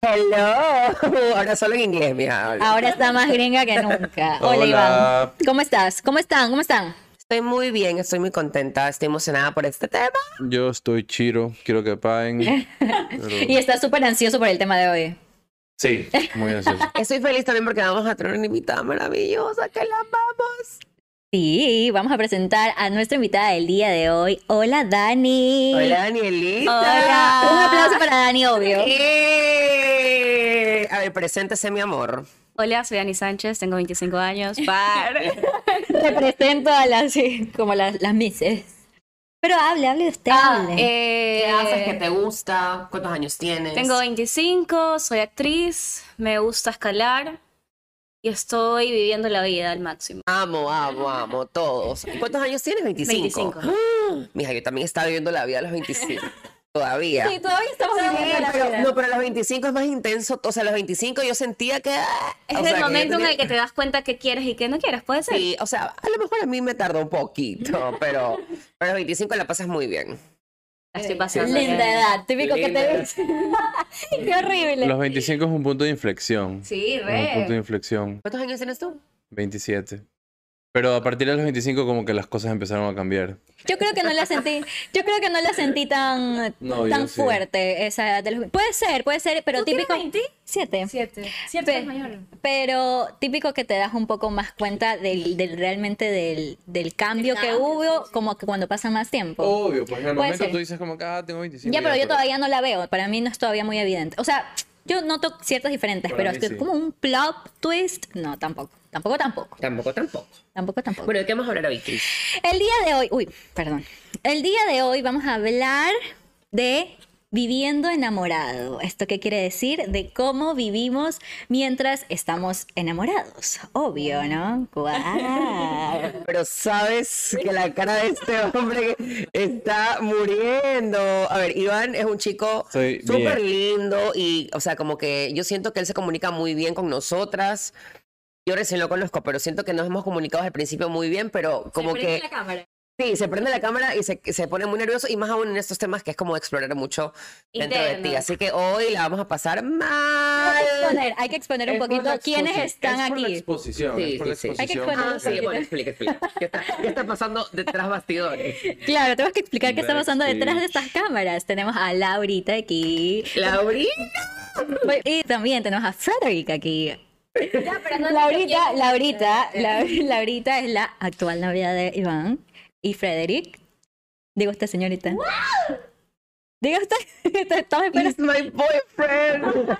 Hello. Ahora solo en inglés, mija. Ahora está más gringa que nunca. Hola, Hola. Iván. ¿Cómo estás? ¿Cómo están? ¿Cómo están? Estoy muy bien, estoy muy contenta, estoy emocionada por este tema. Yo estoy chiro, quiero que paguen. pero- Y estás súper ansioso por el tema de hoy. Sí, muy ansioso. Estoy feliz también porque vamos a tener una invitada maravillosa que la amamos. Sí, vamos a presentar a nuestra invitada del día de hoy. Hola, Dani. Hola, Danielita. Hola. Un aplauso para Dani, obvio. Eh, A ver, preséntese, mi amor. Hola, soy Ani Sánchez, tengo 25 años. Par. Te presento a las, sí, como las, las misses. Pero hable, hable de usted, hable. Eh, ¿Qué haces? ¿Qué te gusta? ¿Cuántos años tienes? Tengo 25, soy actriz, me gusta escalar y estoy viviendo la vida al máximo. Amo, amo, amo, todos. ¿Y ¿Cuántos años tienes? 25. 25. ¡Ah! Mija, yo también estaba viviendo la vida a los 25. Todavía. Sí, todavía estamos Sí, viviendo la pero, vida. no, pero a los 25 es más intenso. O sea, a los 25 yo sentía que... Es o el sea, momento en tenía- el que te das cuenta que quieres y que no quieres, puede ser. Sí, o sea, a lo mejor a mí me tardó un poquito, pero, pero a los 25 la pasas muy bien. La estoy pasando. Linda bien. edad, típico que te edad. dice. Qué horrible. Los 25 es un punto de inflexión. Sí, Es un punto de re. inflexión. ¿Cuántos años tienes tú? 27. Pero a partir de los 25 como que las cosas empezaron a cambiar. Yo creo que no la sentí, yo creo que no la sentí tan, No, tan sí. fuerte esa edad de los- Puede ser, puede ser, pero ¿Tú típico. 20? Siete. Siete. Siete Pe- es mayor. Pero típico que te das un poco más cuenta del, del- realmente del, del cambio que hubo, como que cuando pasa más tiempo. Obvio, pues en el Puede momento ser. tú dices como que, ah, tengo 25. ya, pero yo todavía no la veo. Para mí no es todavía muy evidente. O sea, yo noto ciertas diferentes, Para pero es que sí. como un plot twist, no, tampoco. Tampoco, tampoco. Tampoco, tampoco. Tampoco, tampoco. Bueno, ¿de qué vamos a hablar hoy, Cris? El día de hoy, uy, perdón. El día de hoy vamos a hablar de viviendo enamorado. ¿Esto qué quiere decir? De cómo vivimos mientras estamos enamorados. Obvio, ¿no? ¡Guau! Pero sabes que la cara de este hombre está muriendo. A ver, Iván es un chico Soy súper lindo y, o sea, como que yo siento que él se comunica muy bien con nosotras. Yo recién lo conozco, pero siento que nos hemos comunicado al principio muy bien, pero como que... Sí, se prende la cámara y se, se pone muy nervioso y más aún en estos temas que es como explorar mucho dentro de ti. Así que hoy la vamos a pasar Hay que mal. exponer, hay que exponer un Es poquito quiénes están es por la aquí. exposición, Sí, es por la sí, sí. Hay que exponer- Ah, sí, bueno, explica, explica. ¿Qué está, qué está pasando detrás bastidores? Claro, tenemos que explicar qué está pasando detrás de estas cámaras. Tenemos a Laurita aquí. Laurita. Y también tenemos a Frederick aquí. Laurita, Laurita, La- Laurita es la actual novia de Iván y Frederick. Diga usted, señorita. Diga usted. Estamos esperando. He's my boyfriend.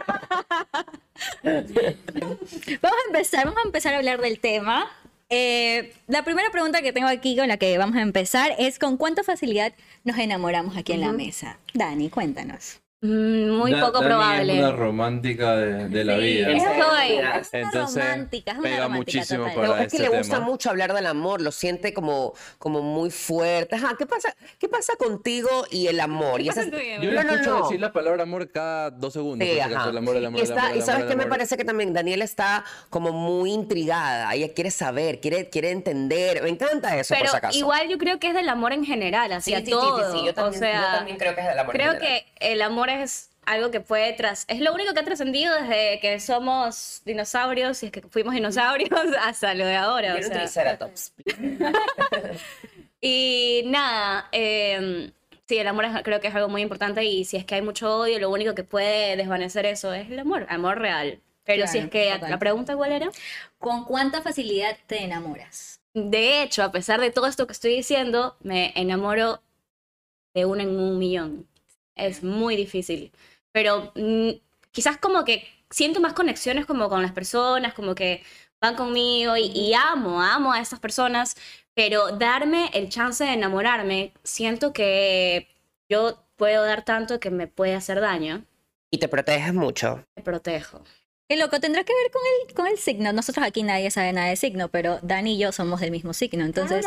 Vamos a empezar, vamos a empezar a hablar del tema. Eh, la primera pregunta que tengo aquí con la que vamos a empezar es con cuánta facilidad nos enamoramos aquí en la mesa. Dani, cuéntanos. Mm, Muy Da- poco Dani probable. Es una romántica de, de la Sí, vida. es- Estoy. Es una Entonces, romántica, es una pega romántica muchísimo total. para No, es que este le gusta tema. mucho hablar del amor, lo siente como, como muy fuerte. Ajá, ¿qué pasa, ¿qué pasa contigo y el amor? Y esas- Yo le no, escucho no. decir la palabra amor cada dos segundos. Sí, por ajá. el amor, el amor, y, el está- amor, y sabes qué me parece que también Daniela está como muy intrigada. Ella quiere saber, quiere, quiere entender. Me encanta eso, por Pero si acaso. igual yo creo que es del amor en general, Sí, hacia sí, todo. sí, sí, yo también, o sea, yo también creo que es del amor. en creo general. que el amor es algo que puede tras es lo único que ha trascendido desde que somos dinosaurios y es que fuimos dinosaurios hasta lo de ahora. O sea. triceratops. Y nada, eh, sí, el amor es- creo que es algo muy importante y si es que hay mucho odio, lo único que puede desvanecer eso es el amor, amor real. Pero si Claro, es que total. la pregunta cuál era, ¿Con cuánta facilidad te enamoras? de hecho, a pesar de todo esto que estoy diciendo, me enamoro de uno en un millón. Es muy difícil. Pero mm, quizás como que siento más conexiones como con las personas, como que van conmigo y, y amo, amo a estas personas, pero darme el chance de enamorarme, siento que yo puedo dar tanto que me puede hacer daño. Y te proteges mucho. Me protejo. Qué loco, tendrá que ver con el, con el signo. Nosotros aquí nadie sabe nada de signo, pero Dani y yo somos del mismo signo, entonces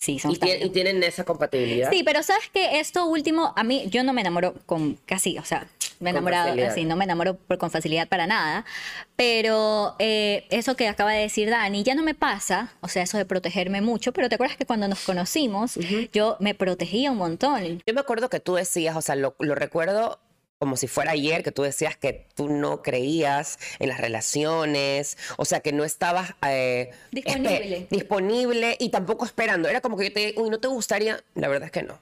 sí, Y, tie- tan- y tienen esa compatibilidad. Sí, pero sabes que esto último, a mí, yo no me enamoro con casi, o sea, me he enamorado así, no me enamoro por, con facilidad para nada, pero eh, eso que acaba de decir Dani ya no me pasa, o sea, eso de protegerme mucho, pero te acuerdas que cuando nos conocimos, yo me protegía un montón. Yo me acuerdo que tú decías, o sea, lo, lo recuerdo como si fuera ayer, que tú decías que tú no creías en las relaciones, o sea, que no estabas eh, Disponible. disponible y tampoco esperando. Era como que yo te, uy, ¿no te gustaría? La verdad es que no.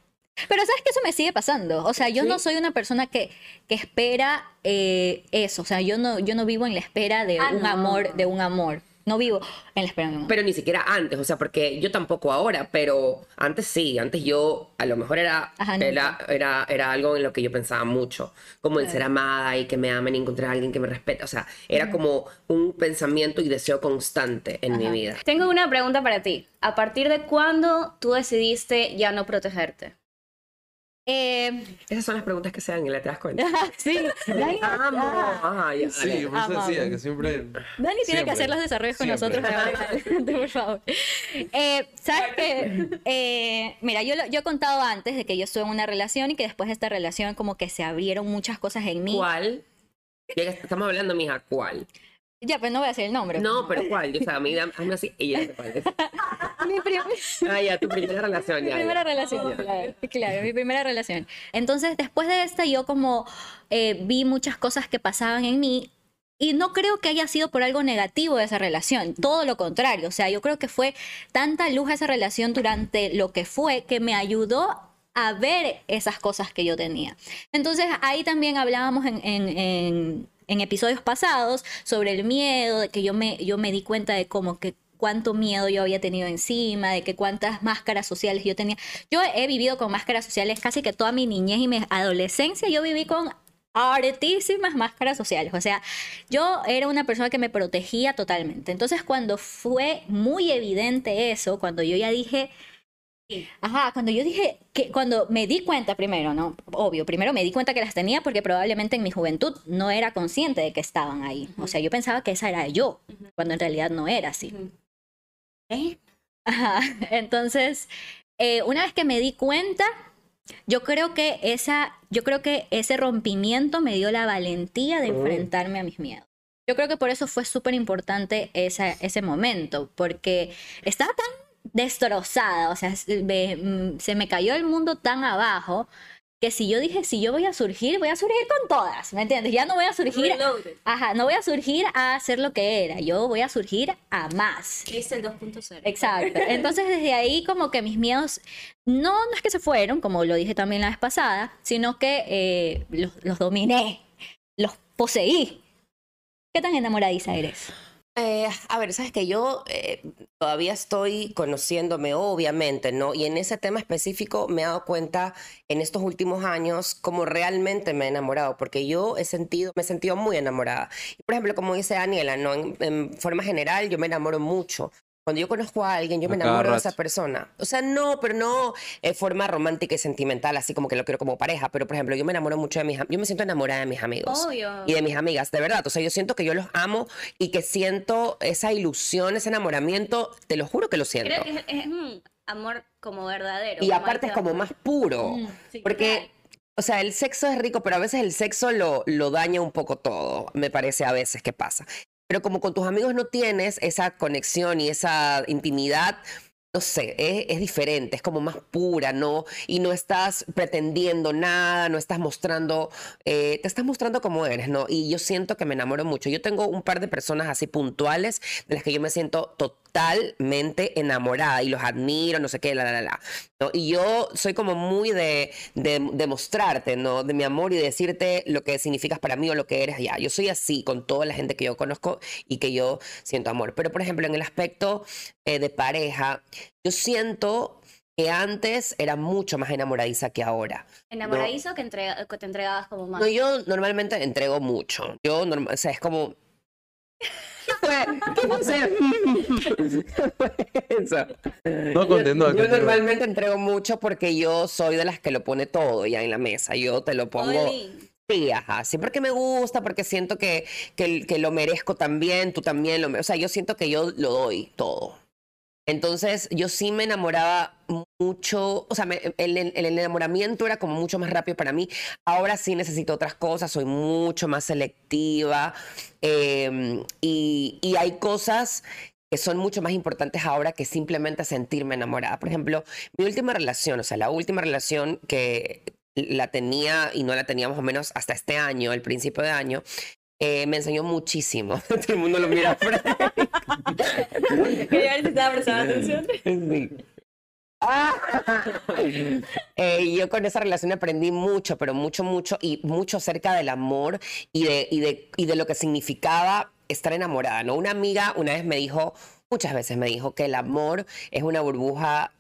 Pero sabes que eso me sigue pasando. O sea, yo Sí. no soy una persona que, que espera eh, eso. O sea, yo no, yo no vivo en la espera de Ah, un no. amor, de un amor. No vivo en la espera de un amor. Pero ni siquiera antes, o sea, porque yo tampoco ahora, pero antes sí, antes yo a lo mejor era, Ajá, era, era, era algo en lo que yo pensaba mucho, como el ser amada y que me amen y encontrar a alguien que me respete, o sea, era como un pensamiento y deseo constante en mi vida. Tengo una pregunta para ti. ¿A partir de cuándo tú decidiste ya no protegerte? Eh, Esas son las preguntas que se dan y le te das cuenta. sí, Dani, Amo. Ya, Sí, por eso decía que siempre. Dani tiene que hacer los desarrollos con Siempre. nosotros. por favor. Eh, ¿Sabes qué? Eh, mira, yo, lo- yo he contado antes de que yo estuve en una relación y que después de esta relación como que se abrieron muchas cosas en mí. ¿Cuál? Ya que Estamos hablando, mija, ¿cuál? Ya, pues no voy a decir el nombre. No, pero ¿cuál? O sea, a mí, hazme así, ella es. Mi prim- Ah, ya, tu primera relación, Mi ya. primera ya. relación, claro, claro, mi primera relación. Entonces, después de esta, yo como eh, vi muchas cosas que pasaban en mí y no creo que haya sido por algo negativo de esa relación, todo lo contrario. O sea, yo creo que fue tanta luz esa relación durante lo que fue que me ayudó a ver esas cosas que yo tenía. Entonces, ahí también hablábamos en, en- en- en episodios pasados sobre el miedo, de que yo me, yo me di cuenta de cómo que cuánto miedo yo había tenido encima, de que cuántas máscaras sociales yo tenía. Yo he vivido con máscaras sociales casi que toda mi niñez y mi adolescencia, yo viví con hartísimas máscaras sociales. O sea, yo era una persona que me protegía totalmente. Entonces, cuando fue muy evidente eso, cuando yo ya dije, Ajá, cuando yo dije que cuando me di cuenta primero, ¿no? Obvio, primero me di cuenta que las tenía porque probablemente en mi juventud no era consciente de que estaban ahí. O sea, yo pensaba que esa era yo, cuando en realidad no era así. ¿Eh? Ajá, Entonces, eh, una vez que me di cuenta, yo creo que esa, yo creo que ese rompimiento me dio la valentía de Oh. enfrentarme a mis miedos. Yo creo que por eso fue súper importante ese momento, porque estaba tan destrozada, o sea, se me, mm, se me cayó el mundo tan abajo que si yo dije, si yo voy a surgir, voy a surgir con todas, ¿me entiendes? Ya no voy a surgir, Reloaded. ajá, no voy a surgir a hacer lo que era, yo voy a surgir a más. Viste el 2.0. Exacto. Entonces desde ahí como que mis miedos no, no es que se fueron, como lo dije también la vez pasada, sino que eh, los, los dominé, los poseí. ¿Qué tan enamoradiza eres? Eh, a ver, sabes que yo eh, todavía estoy conociéndome, obviamente, ¿no? Y en ese tema específico me he dado cuenta en estos últimos años cómo realmente me he enamorado, porque yo he sentido, me he sentido muy enamorada. Por ejemplo, como dice Daniela, ¿no? En, en forma general, yo me enamoro mucho. Cuando yo conozco a alguien, yo me enamoro de esa persona. O sea, no, pero no en forma romántica y sentimental, así como que lo quiero como pareja. Pero, por ejemplo, yo me enamoro mucho de mis Yo me siento enamorada de mis amigos Obvio. y de mis amigas, de verdad. O sea, yo siento que yo los amo y que siento esa ilusión, ese enamoramiento, te lo juro que lo siento. Creo que es, es un amor como verdadero. Y como aparte es como más puro, Mm, sí. porque, o sea, el sexo es rico, pero a veces el sexo lo, lo daña un poco todo, me parece a veces que pasa. Pero como con tus amigos no tienes esa conexión y esa intimidad, no sé, es, diferente, es como más pura, ¿no? Y no estás pretendiendo nada, no estás mostrando, eh, te estás mostrando como eres, ¿no? Y yo siento que me enamoro mucho. Yo tengo un par de personas así puntuales de las que yo me siento totalmente enamorada y los admiro, no sé qué, la, la, la. ¿no? Y yo soy como muy de, de, mostrarte, ¿no? De mi amor y de decirte lo que significas para mí o lo que eres ya. Yo soy así con toda la gente que yo conozco y que yo siento amor. Pero, por ejemplo, en el aspecto eh, de pareja, yo siento que antes era mucho más enamoradiza que ahora. Enamoradizo que, entrega- que te entregabas como más. No, yo normalmente entrego mucho. Yo, norma- o sea, es como... ¿Qué fue? ¿Qué fue eso? No, continúa, Yo continúa. normalmente entrego mucho porque yo soy de las que lo pone todo ya en la mesa. Yo te lo pongo... Oli. Sí, ajá, sí, porque me gusta, porque siento que, que, que lo merezco también, tú también lo O sea, yo siento que yo lo doy todo. Entonces, yo sí me enamoraba mucho, o sea, el, el- enamoramiento era como mucho más rápido para mí. Ahora sí necesito otras cosas, soy mucho más selectiva eh, y, y hay cosas que son mucho más importantes ahora que simplemente sentirme enamorada. Por ejemplo, mi última relación, o sea, la última relación que la tenía y no la tenía más o menos hasta este año, el principio de año, eh, me enseñó muchísimo. Todo el mundo lo mira. Quería ver si estaba prestando atención. Sí. Ah. Eh, yo con esa relación aprendí mucho, pero mucho, mucho, y mucho acerca del amor y de, y de, y de lo que significaba estar enamorada, ¿no? Una amiga una vez me dijo, muchas veces me dijo que el amor es una burbuja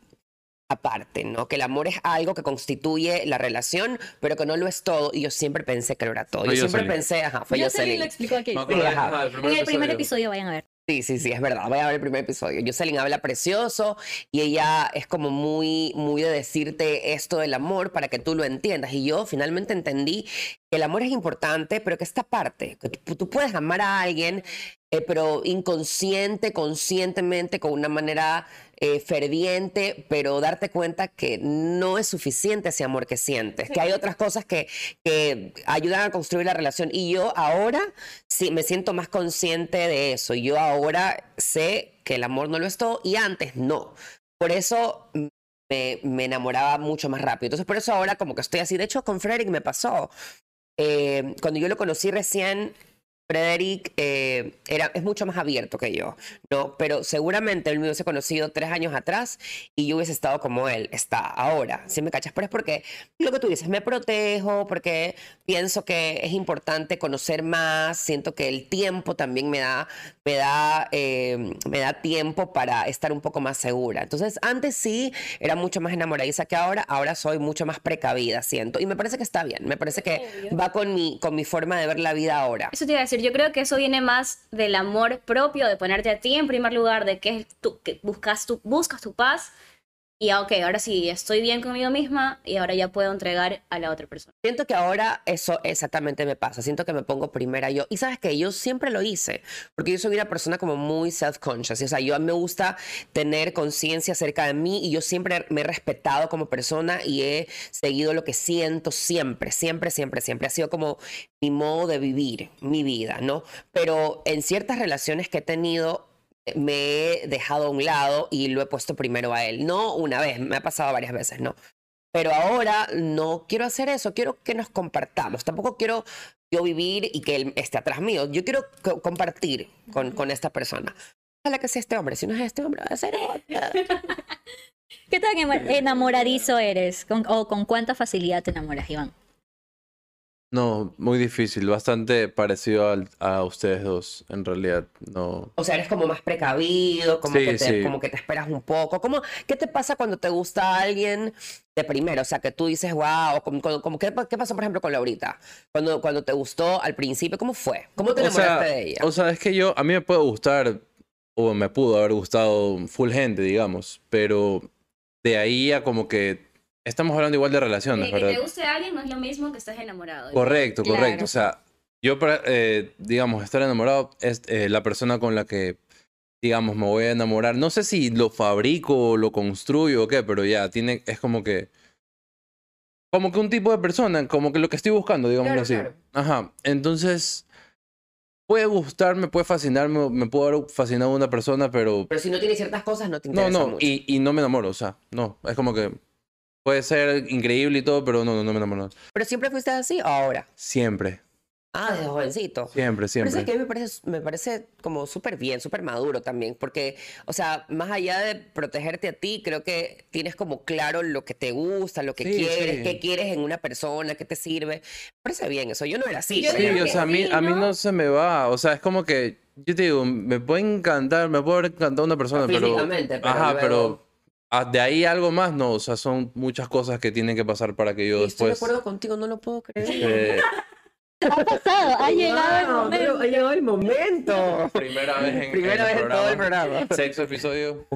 aparte, ¿no? Que el amor es algo que constituye la relación, pero que no lo es todo, y yo siempre pensé que lo era todo. Yo siempre pensé, ajá, fue Jocelyn lo explicó aquí. Ajá. En el primer episodio vayan a ver. Sí, sí, sí, es verdad. Voy a ver el primer episodio. Jocelyn habla precioso y ella es como muy, muy de decirte esto del amor para que tú lo entiendas. Y yo finalmente entendí que el amor es importante, pero que esta parte, que tú, tú puedes amar a alguien, eh, pero inconsciente, conscientemente, con una manera eh, ferviente, pero darte cuenta que no es suficiente ese amor que sientes, que hay otras cosas que, que ayudan a construir la relación. Y yo ahora sí me siento más consciente de eso. Yo ahora sé que el amor no lo es todo y antes no. Por eso me, me enamoraba mucho más rápido. Entonces, por eso ahora como que estoy así. De hecho, con Frederick me pasó. Eh, cuando yo lo conocí recién, Frederick eh, era, es mucho más abierto que yo, ¿no? Pero seguramente él me hubiese conocido tres años atrás y yo hubiese estado como él está ahora, ¿sí me cachas? Pero es porque lo que tú dices, me protejo, porque pienso que es importante conocer más, siento que el tiempo también me da, me da, eh, me da tiempo para estar un poco más segura. Entonces, antes sí era mucho más enamoradiza que ahora, ahora soy mucho más precavida, siento. Y me parece que está bien, me parece que va con mi, con mi forma de ver la vida ahora. Eso te iba a decir, yo creo que eso viene más del amor propio, de ponerte a ti en primer lugar, de que, tu, que buscas, tu, buscas tu paz y, ah, ok, ahora sí, estoy bien conmigo misma y ahora ya puedo entregar a la otra persona. Siento que ahora eso exactamente me pasa. Siento que me pongo primera yo. Y sabes que yo siempre lo hice, porque yo soy una persona como muy self-conscious. O sea, yo me gusta tener conciencia acerca de mí y yo siempre me he respetado como persona y he seguido lo que siento siempre, siempre, siempre, siempre. Ha sido como mi modo de vivir mi vida, ¿no? Pero en ciertas relaciones que he tenido, me he dejado a un lado y lo he puesto primero a él. No una vez, me ha pasado varias veces, ¿no? Pero ahora no quiero hacer eso, quiero que nos compartamos. Tampoco quiero yo vivir y que él esté atrás mío. Yo quiero co- compartir con, con esta persona. Ojalá que sea este hombre. Si no es este hombre, va a ser otra. ¿Qué tan enamoradizo eres? ¿Con- ¿O con cuánta facilidad te enamoras, Iván? No, muy difícil, bastante parecido al- a ustedes dos, en realidad. No. O sea, eres como más precavido, como, Sí, que, te, sí. como que te esperas un poco. ¿Cómo, ¿Qué te pasa cuando te gusta alguien de primero? O sea, que tú dices, wow, como, como- como- ¿qué, ¿qué pasó, por ejemplo, con Laurita? Cuando, cuando te gustó al principio, ¿cómo fue? ¿Cómo te O sea, enamoraste de ella? o sea, es que yo, a mí me puede gustar, o me pudo haber gustado full gente, digamos, pero de ahí a como que estamos hablando igual de relaciones, que ¿verdad? te guste a alguien no es lo mismo que estás enamorado. Correcto, Claro. correcto. O sea, yo, eh, digamos, estar enamorado es eh, la persona con la que, digamos, me voy a enamorar. No sé si lo fabrico o lo construyo o qué, pero ya, tiene, es como que, como que un tipo de persona, como que lo que estoy buscando, digamos Claro, así. claro. Ajá. Entonces, puede gustarme, puede fascinarme, me puede haber fascinado una persona, pero Pero si no tiene ciertas cosas, no te no, interesa no, mucho. y, y no me enamoro, o sea, no, es como que puede ser increíble y todo, pero no, no, no me enamoro. ¿Pero siempre fuiste así o ahora? Siempre, Ah, desde jovencito. siempre, Pero siempre. eso es que a mí me parece, me parece como súper bien, súper maduro también, porque, o sea, más allá de protegerte a ti, creo que tienes como claro lo que te gusta, lo que Sí, quieres, sí. qué quieres en una persona, qué te sirve. Me parece bien eso. Yo no era así. Yo Sí, o sea, a mí, a mí ¿no? se me va. O sea, es como que, yo te digo, me puede encantar, me puede haber encantado una persona, pero. Físicamente, pero Ajá, luego- pero. Ah, De ahí algo más, no. O sea, son muchas cosas que tienen que pasar para que yo Sí, Estoy de después. acuerdo contigo, no lo puedo creer. eh, Ha pasado, ha llegado el momento. ha llegado el momento. Primera vez en, Primera en vez en todo el programa. Sexo episodio.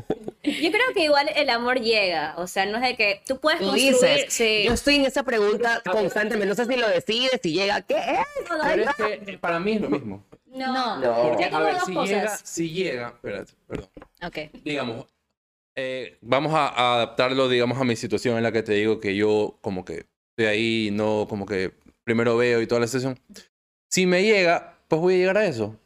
Yo creo que igual el amor llega, o sea, no es de que tú puedes Tú construir, dices, sí. yo estoy en esa pregunta constantemente, no sé si lo decides, si llega, ¿qué es? Pero es que eh, para mí es lo mismo. No, No. Porque, a ver, si cosas. llega, si llega, espérate, perdón. Ok. digamos, eh, vamos a, a adaptarlo, digamos, a mi situación en la que te digo que yo como que estoy ahí, no como que primero veo y toda la sesión. Si me llega, pues voy a llegar a eso.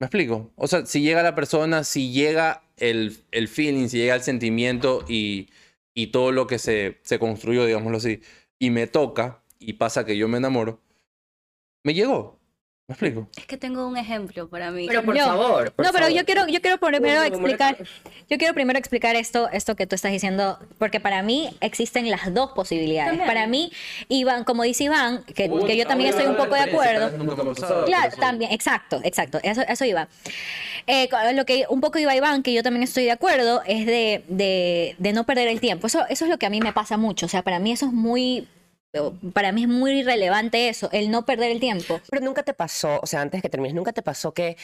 ¿Me explico? O sea, si llega la persona, si llega el, el feeling, si llega el sentimiento y, y todo lo que se, se construyó, digámoslo así, y me toca y pasa que yo me enamoro, me llegó. ¿Me explico? Es que tengo un ejemplo para mí. Pero por Yo- favor. por No, pero favor. yo quiero, yo quiero primero explicar, yo quiero primero explicar esto, esto que tú estás diciendo, porque para mí existen las dos posibilidades. También. Para mí, Iván, como dice Iván, que, que yo también estoy un poco de acuerdo. Claro, también, exacto, exacto, eso, eso iba. Eh, lo que un poco iba Iván, que yo también estoy de acuerdo, es de, de, de no perder el tiempo. Eso, eso es lo que a mí me pasa mucho. O sea, para mí eso es muy, para mí es muy relevante eso, el no perder el tiempo. Pero nunca te pasó, o sea, antes que termines, nunca te pasó que,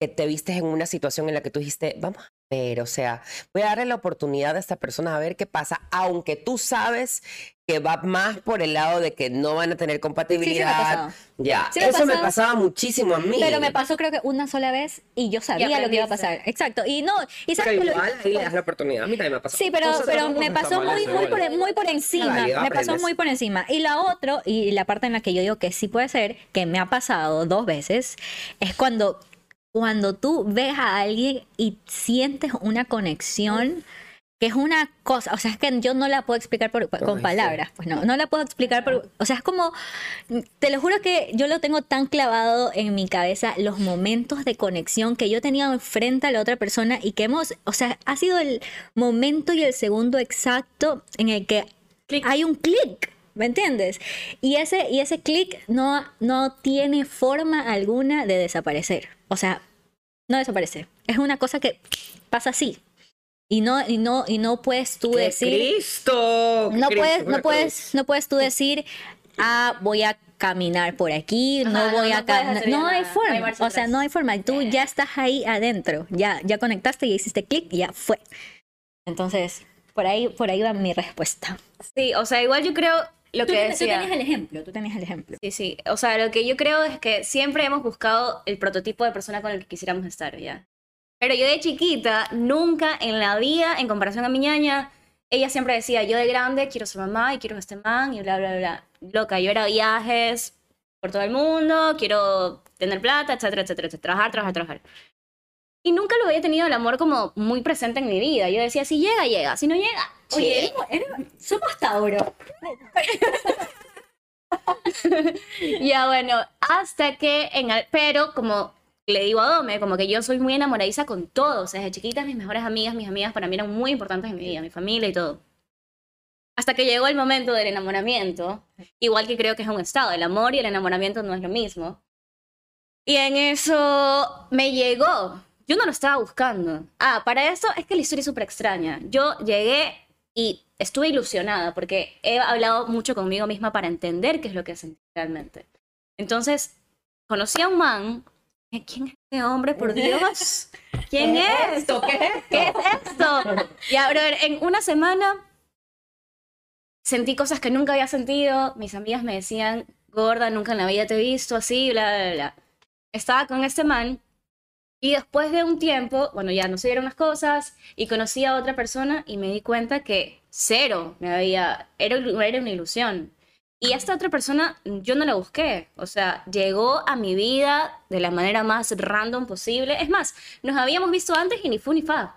que te vistes en una situación en la que tú dijiste, vamos a ver, o sea, voy a darle la oportunidad a esta persona a ver qué pasa, aunque tú sabes que va más por el lado de que no van a tener Sí, sí me ha compatibilidad. ya, Sí me ha eso me pasaba muchísimo a mí. Pero me pasó creo que una sola vez y yo sabía lo que iba a pasar. Exacto. Y no, y sabes Pero que lo- igual ahí le das la oportunidad. A mí también me pasó. Sí, pero, pero me pasó muy, muy, por, muy por encima. Me pasó aprendes. muy por encima. Y la otra, y la parte en la que yo digo que sí puede ser, que me ha pasado dos veces, es cuando, cuando tú ves a alguien y sientes una conexión. Que es una cosa, o sea, es que yo no la puedo explicar por- con palabras, pues no, no la puedo explicar por, o sea, es como, te lo juro que yo lo tengo tan clavado en mi cabeza, los momentos de conexión que yo tenía enfrente a la otra persona y que hemos, o sea, ha sido el momento y el segundo exacto en el que hay un clic, ¿me entiendes? Y ese, y ese clic no, no tiene forma alguna de desaparecer, o sea, no desaparece, es una cosa que pasa así. Y no, y no, y no puedes tú ¡Qué decir Cristo! no Cristo, puedes, no puedes, no puedes tú decir, ah, voy a caminar por aquí, no Ajá, no, voy no a caminar. No hay no forma. marcha o sea, no hay forma. Tú ya estás ahí adentro. Ya, ya conectaste y hiciste clic y ya fue. Entonces, por ahí, por ahí va mi respuesta. Sí, o sea, igual yo creo lo Tú, que tú decía. tenías el ejemplo, tú tenías el ejemplo. Sí, sí. O sea, lo que yo creo es que siempre hemos buscado el prototipo de persona con el que quisiéramos estar, ¿ya? Pero yo de chiquita, nunca en la vida, en comparación a mi ñaña, ella siempre decía, yo de grande quiero ser mamá y quiero este man y bla, bla, bla. Loca, yo era viajes por todo el mundo, quiero tener plata, etcétera, etcétera, etcétera. Trabajar, trabajar, trabajar. Y nunca lo había tenido el amor como muy presente en mi vida. Yo decía, si llega, llega. Si no llega, Oye, somos Tauro. Ya bueno, hasta que en el- pero como le digo a Dome, como que yo soy muy enamoradiza con todo, o sea, desde chiquita mis mejores amigas, mis amigas para mí eran muy importantes en mi vida, mi familia y todo. Hasta que llegó el momento del enamoramiento, igual que creo que es un estado, el amor y el enamoramiento no es lo mismo. Y en eso me llegó, yo no lo estaba buscando. Ah, para eso es que la historia es súper extraña. Yo llegué y estuve ilusionada porque he hablado mucho conmigo misma para entender qué es lo que sentí realmente. Entonces, conocí a un man. ¿Quién es este hombre, por Dios? ¿Quién es? esto? ¿Qué es esto? ¿Qué es esto? Ya, brother, en una semana sentí cosas que nunca había sentido. Mis amigas me decían, gorda, nunca en la vida te he visto así, bla, bla, bla. Estaba con este man y después de un tiempo, bueno, ya no se dieron las cosas y conocí a otra persona y me di cuenta que cero me había, era, era una ilusión. Y esta otra persona yo no la busqué, o sea, llegó a mi vida de la manera más random posible. Es más, nos habíamos visto antes y ni fu ni fa.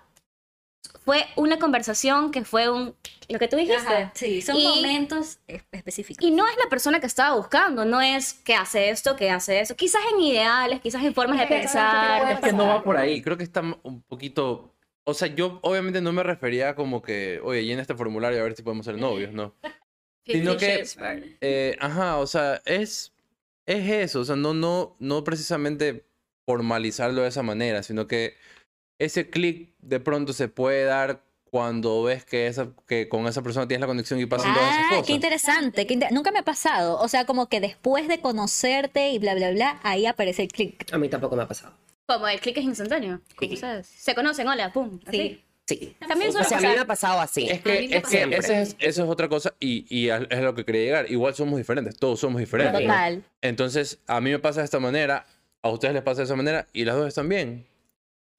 Fue una conversación que fue un, lo que tú dijiste. sí, son Y- momentos es- específicos. Y no es la persona que estaba buscando, no es que hace esto, que hace eso. Quizás en ideales, quizás en formas de pensar. Es que no va por ahí. Creo que está un poquito. O sea, yo obviamente no me refería como que, oye, llena este formulario a ver si podemos ser novios, ¿no? Sino que- Eh, ajá, o sea, es, es eso. O sea, no, no, no precisamente formalizarlo de esa manera, sino que ese clic de pronto se puede dar cuando ves que, esa, que con esa persona tienes la conexión y pasan todas esas Ah, cosas. qué interesante. qué inter- Nunca me ha pasado. O sea, como que después de conocerte y bla, bla, bla, ahí aparece el clic. A mí tampoco me ha pasado. Como el click es instantáneo. Sí. Se conocen, hola, pum. así. Sí. También O sea, a mí me ha pasado así. Es que, es que ese es- eso es otra cosa y, y a- es a lo que quería llegar. Igual somos diferentes, todos somos diferentes. Total. Entonces, a mí me pasa de esta manera, a ustedes les pasa de esa manera y las dos están bien.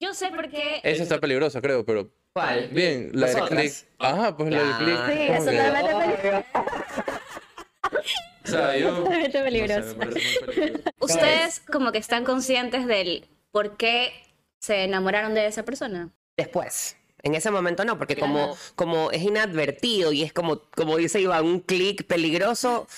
Yo sé por qué. Esa está peligrosa, creo, pero ¿Cuál? bien. La del click. Ajá, pues la del click. Ah. Sí, eso que- totalmente O sea, yo... Totalmente no sé, peligroso. me parece muy peligroso. Ustedes como que están conscientes del por qué se enamoraron de esa persona. Después. En ese momento no, porque como, como es inadvertido y es como, como dice Iván, un clic peligroso,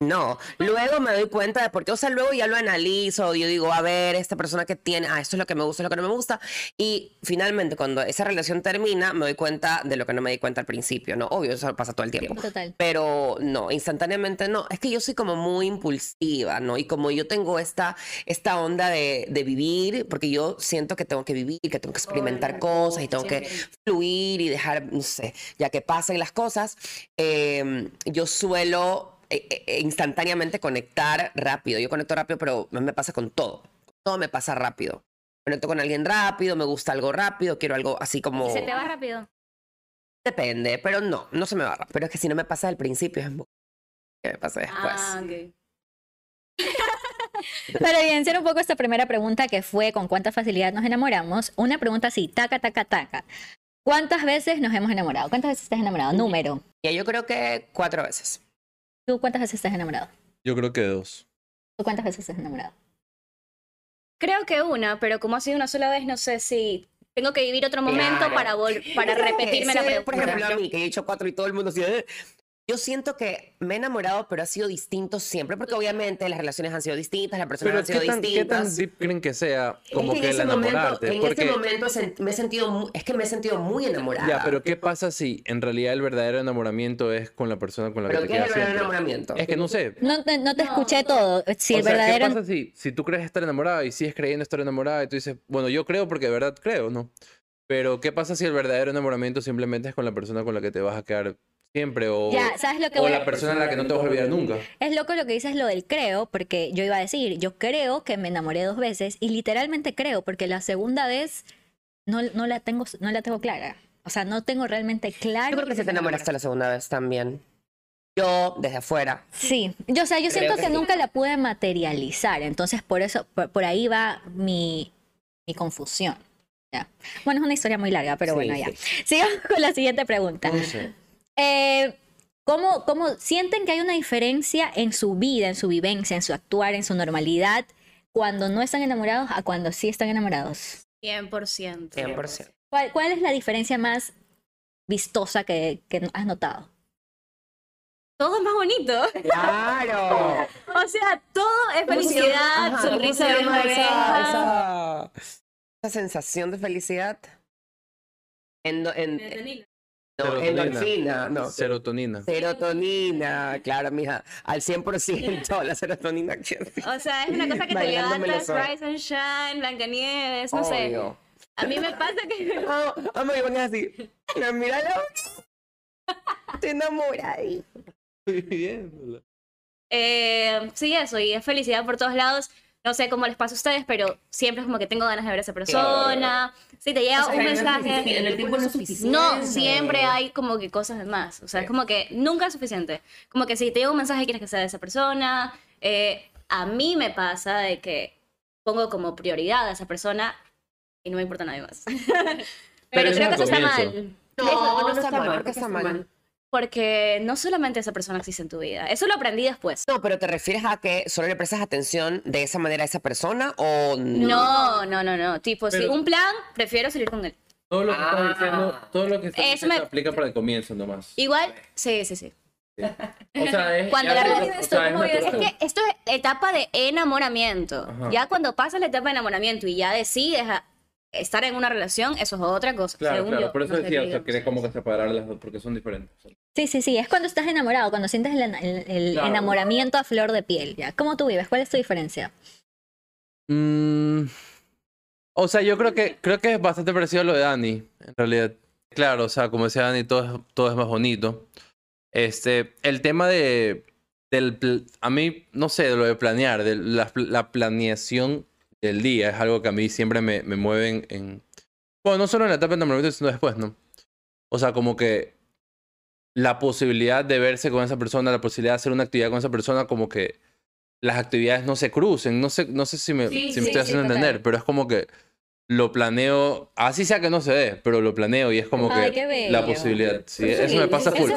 no. Luego me doy cuenta de por qué, o sea, luego ya lo analizo, yo digo, a ver, esta persona que tiene, ah, esto es lo que me gusta, es lo que no me gusta. Y finalmente, cuando esa relación termina, me doy cuenta de lo que no me di cuenta al principio, ¿no? Obvio, eso pasa todo el tiempo. Total. Pero no, instantáneamente no. Es que yo soy como muy impulsiva, ¿no? Y como yo tengo esta, esta onda de, de vivir, porque yo siento que tengo que vivir, que tengo que experimentar cosas y tengo que fluir y dejar, no sé, ya que pasen las cosas, eh, yo suelo eh, eh, instantáneamente conectar rápido. Yo conecto rápido, pero me pasa con todo. Todo me pasa rápido. Conecto con alguien rápido, me gusta algo rápido, quiero algo así como... ¿Y se te va rápido? Depende, pero no, no se me va rápido. Pero es que si no me pasa al principio, es muy- que me pasa después. Ah, ok. Para evidenciar un poco esta primera pregunta que fue con cuánta facilidad nos enamoramos, una pregunta así, taca, taca, taca. ¿Cuántas veces nos hemos enamorado? ¿Cuántas veces estás enamorado? Número. Ya yo creo que cuatro veces. ¿Tú cuántas veces estás enamorado? Yo creo que dos. ¿Tú cuántas veces estás enamorado? Creo que una, pero como ha sido una sola vez, no sé si tengo que vivir otro momento Claro. para, para repetirme la Sí, pregunta. Por ejemplo, a mí, que he hecho cuatro y todo el mundo así, "Eh". Yo siento que me he enamorado, pero ha sido distinto siempre, porque obviamente las relaciones han sido distintas, las personas Pero han sido ¿qué tan, ¿qué distintas. tan deep creen que sea como es que que, en el momento, enamorarte? en Porque, este momento me he sentido, mu- es que me he sentido muy enamorada. ya, pero ¿qué pasa si en realidad el verdadero enamoramiento es con la persona con la ¿Pero que te qué es el verdadero siempre? enamoramiento? Es que no sé. No te, no te No, escuché no. todo. Si o el sea, verdadero... ¿qué pasa si, si tú crees estar enamorada y sigues creyendo estar enamorada y tú dices, bueno, yo creo porque de verdad creo, ¿no? Pero ¿qué pasa si el verdadero enamoramiento simplemente es con la persona con la que te vas a quedar siempre o, Ya, ¿sabes lo que o voy la a... persona a la que no te vas a olvidar nunca? Es loco lo que dices lo del creo, porque yo iba a decir, yo creo que me enamoré dos veces y literalmente creo, porque la segunda vez no, no, la, tengo, no la tengo clara. O sea, no tengo realmente claro. Yo creo que se te enamoraste la segunda vez también. Yo, desde afuera. Sí, yo, o sea, yo Creo siento que que sí. nunca la pude materializar, entonces por eso, por, por ahí va mi, mi confusión. Ya. Bueno, es una historia muy larga, pero Sí, bueno, ya. sí. Sigamos con la siguiente pregunta. No sé. Eh, ¿cómo, ¿Cómo sienten que hay una diferencia en su vida, en su vivencia, en su actuar, en su normalidad, cuando no están enamorados a cuando sí están enamorados? 100%. 100%. ¿Cuál, cuál es la diferencia más vistosa que, que has notado? Todo es más bonito. ¡Claro! O sea, todo es felicidad, Ajá, ¿cómo sonrisa de oreja. esa, esa, esa sensación de felicidad. En, no, Serotonina. endorfina, no. Serotonina. Serotonina, claro, mija, al 100% la serotonina. que- O sea, es una cosa que te levantas. Rise and Shine, Blancanieves, no sé. Obvio. A mí me pasa que... Ah, me van así. Mira, míralo. Te enamora ahí. Bien. Eh, sí, eso, y es felicidad por todos lados. No sé cómo les pasa a ustedes, pero siempre es como que tengo ganas de ver a esa persona. Si te llega O sea, un mensaje... sufici- en el tiempo no es suficiente. No, siempre hay como que cosas de más. O sea, es como que nunca es suficiente. Como que si te llega un mensaje quieres que sea de esa persona. Eh, a mí me pasa de que pongo como prioridad a esa persona y no me importa nadie más. Pero, eso creo que eso está mal. No, no, está mal, está mal. Porque no solamente esa persona existe en tu vida. Eso lo aprendí después. No, pero ¿te refieres a que solo le prestas atención de esa manera a esa persona o no? No, no, no, no. Tipo, si un plan, prefiero salir con él. Todo lo que Ah. estás diciendo, todo lo que estás Eso diciendo me- aplica para el comienzo nomás. Igual, sí, sí, sí. O sea, es, Cuando la te- realidad o es sea, natural. Es que esto es etapa de enamoramiento. Ajá. Ya cuando pasas la etapa de enamoramiento y ya decides a- estar en una relación, eso es otra cosa. Claro, según claro, yo. por eso No decía, o sea, quería como que separar las dos porque son diferentes. Sí, sí, sí, es cuando estás enamorado, cuando sientes el, el- el Claro. enamoramiento a flor de piel. ¿ya? ¿Cómo tú vives? ¿Cuál es tu diferencia? Mm, o sea, yo creo que creo que es bastante parecido a lo de Dani, en realidad. claro, o sea, como decía Dani, todo es, todo es más bonito. Este, el tema de, del, a mí, no sé, de lo de planear, de la, la planeación del día es algo que a mí siempre me, me mueve en, bueno, no solo en la etapa de enamoramiento, sino después, ¿no? O sea, como que la posibilidad de verse con esa persona, la posibilidad de hacer una actividad con esa persona, como que las actividades no se crucen. No sé, no sé si me, si me estoy haciendo entender, pero es como que lo planeo, así sea que no se dé, pero lo planeo y es como que la posibilidad. Sí, eso me pasa full.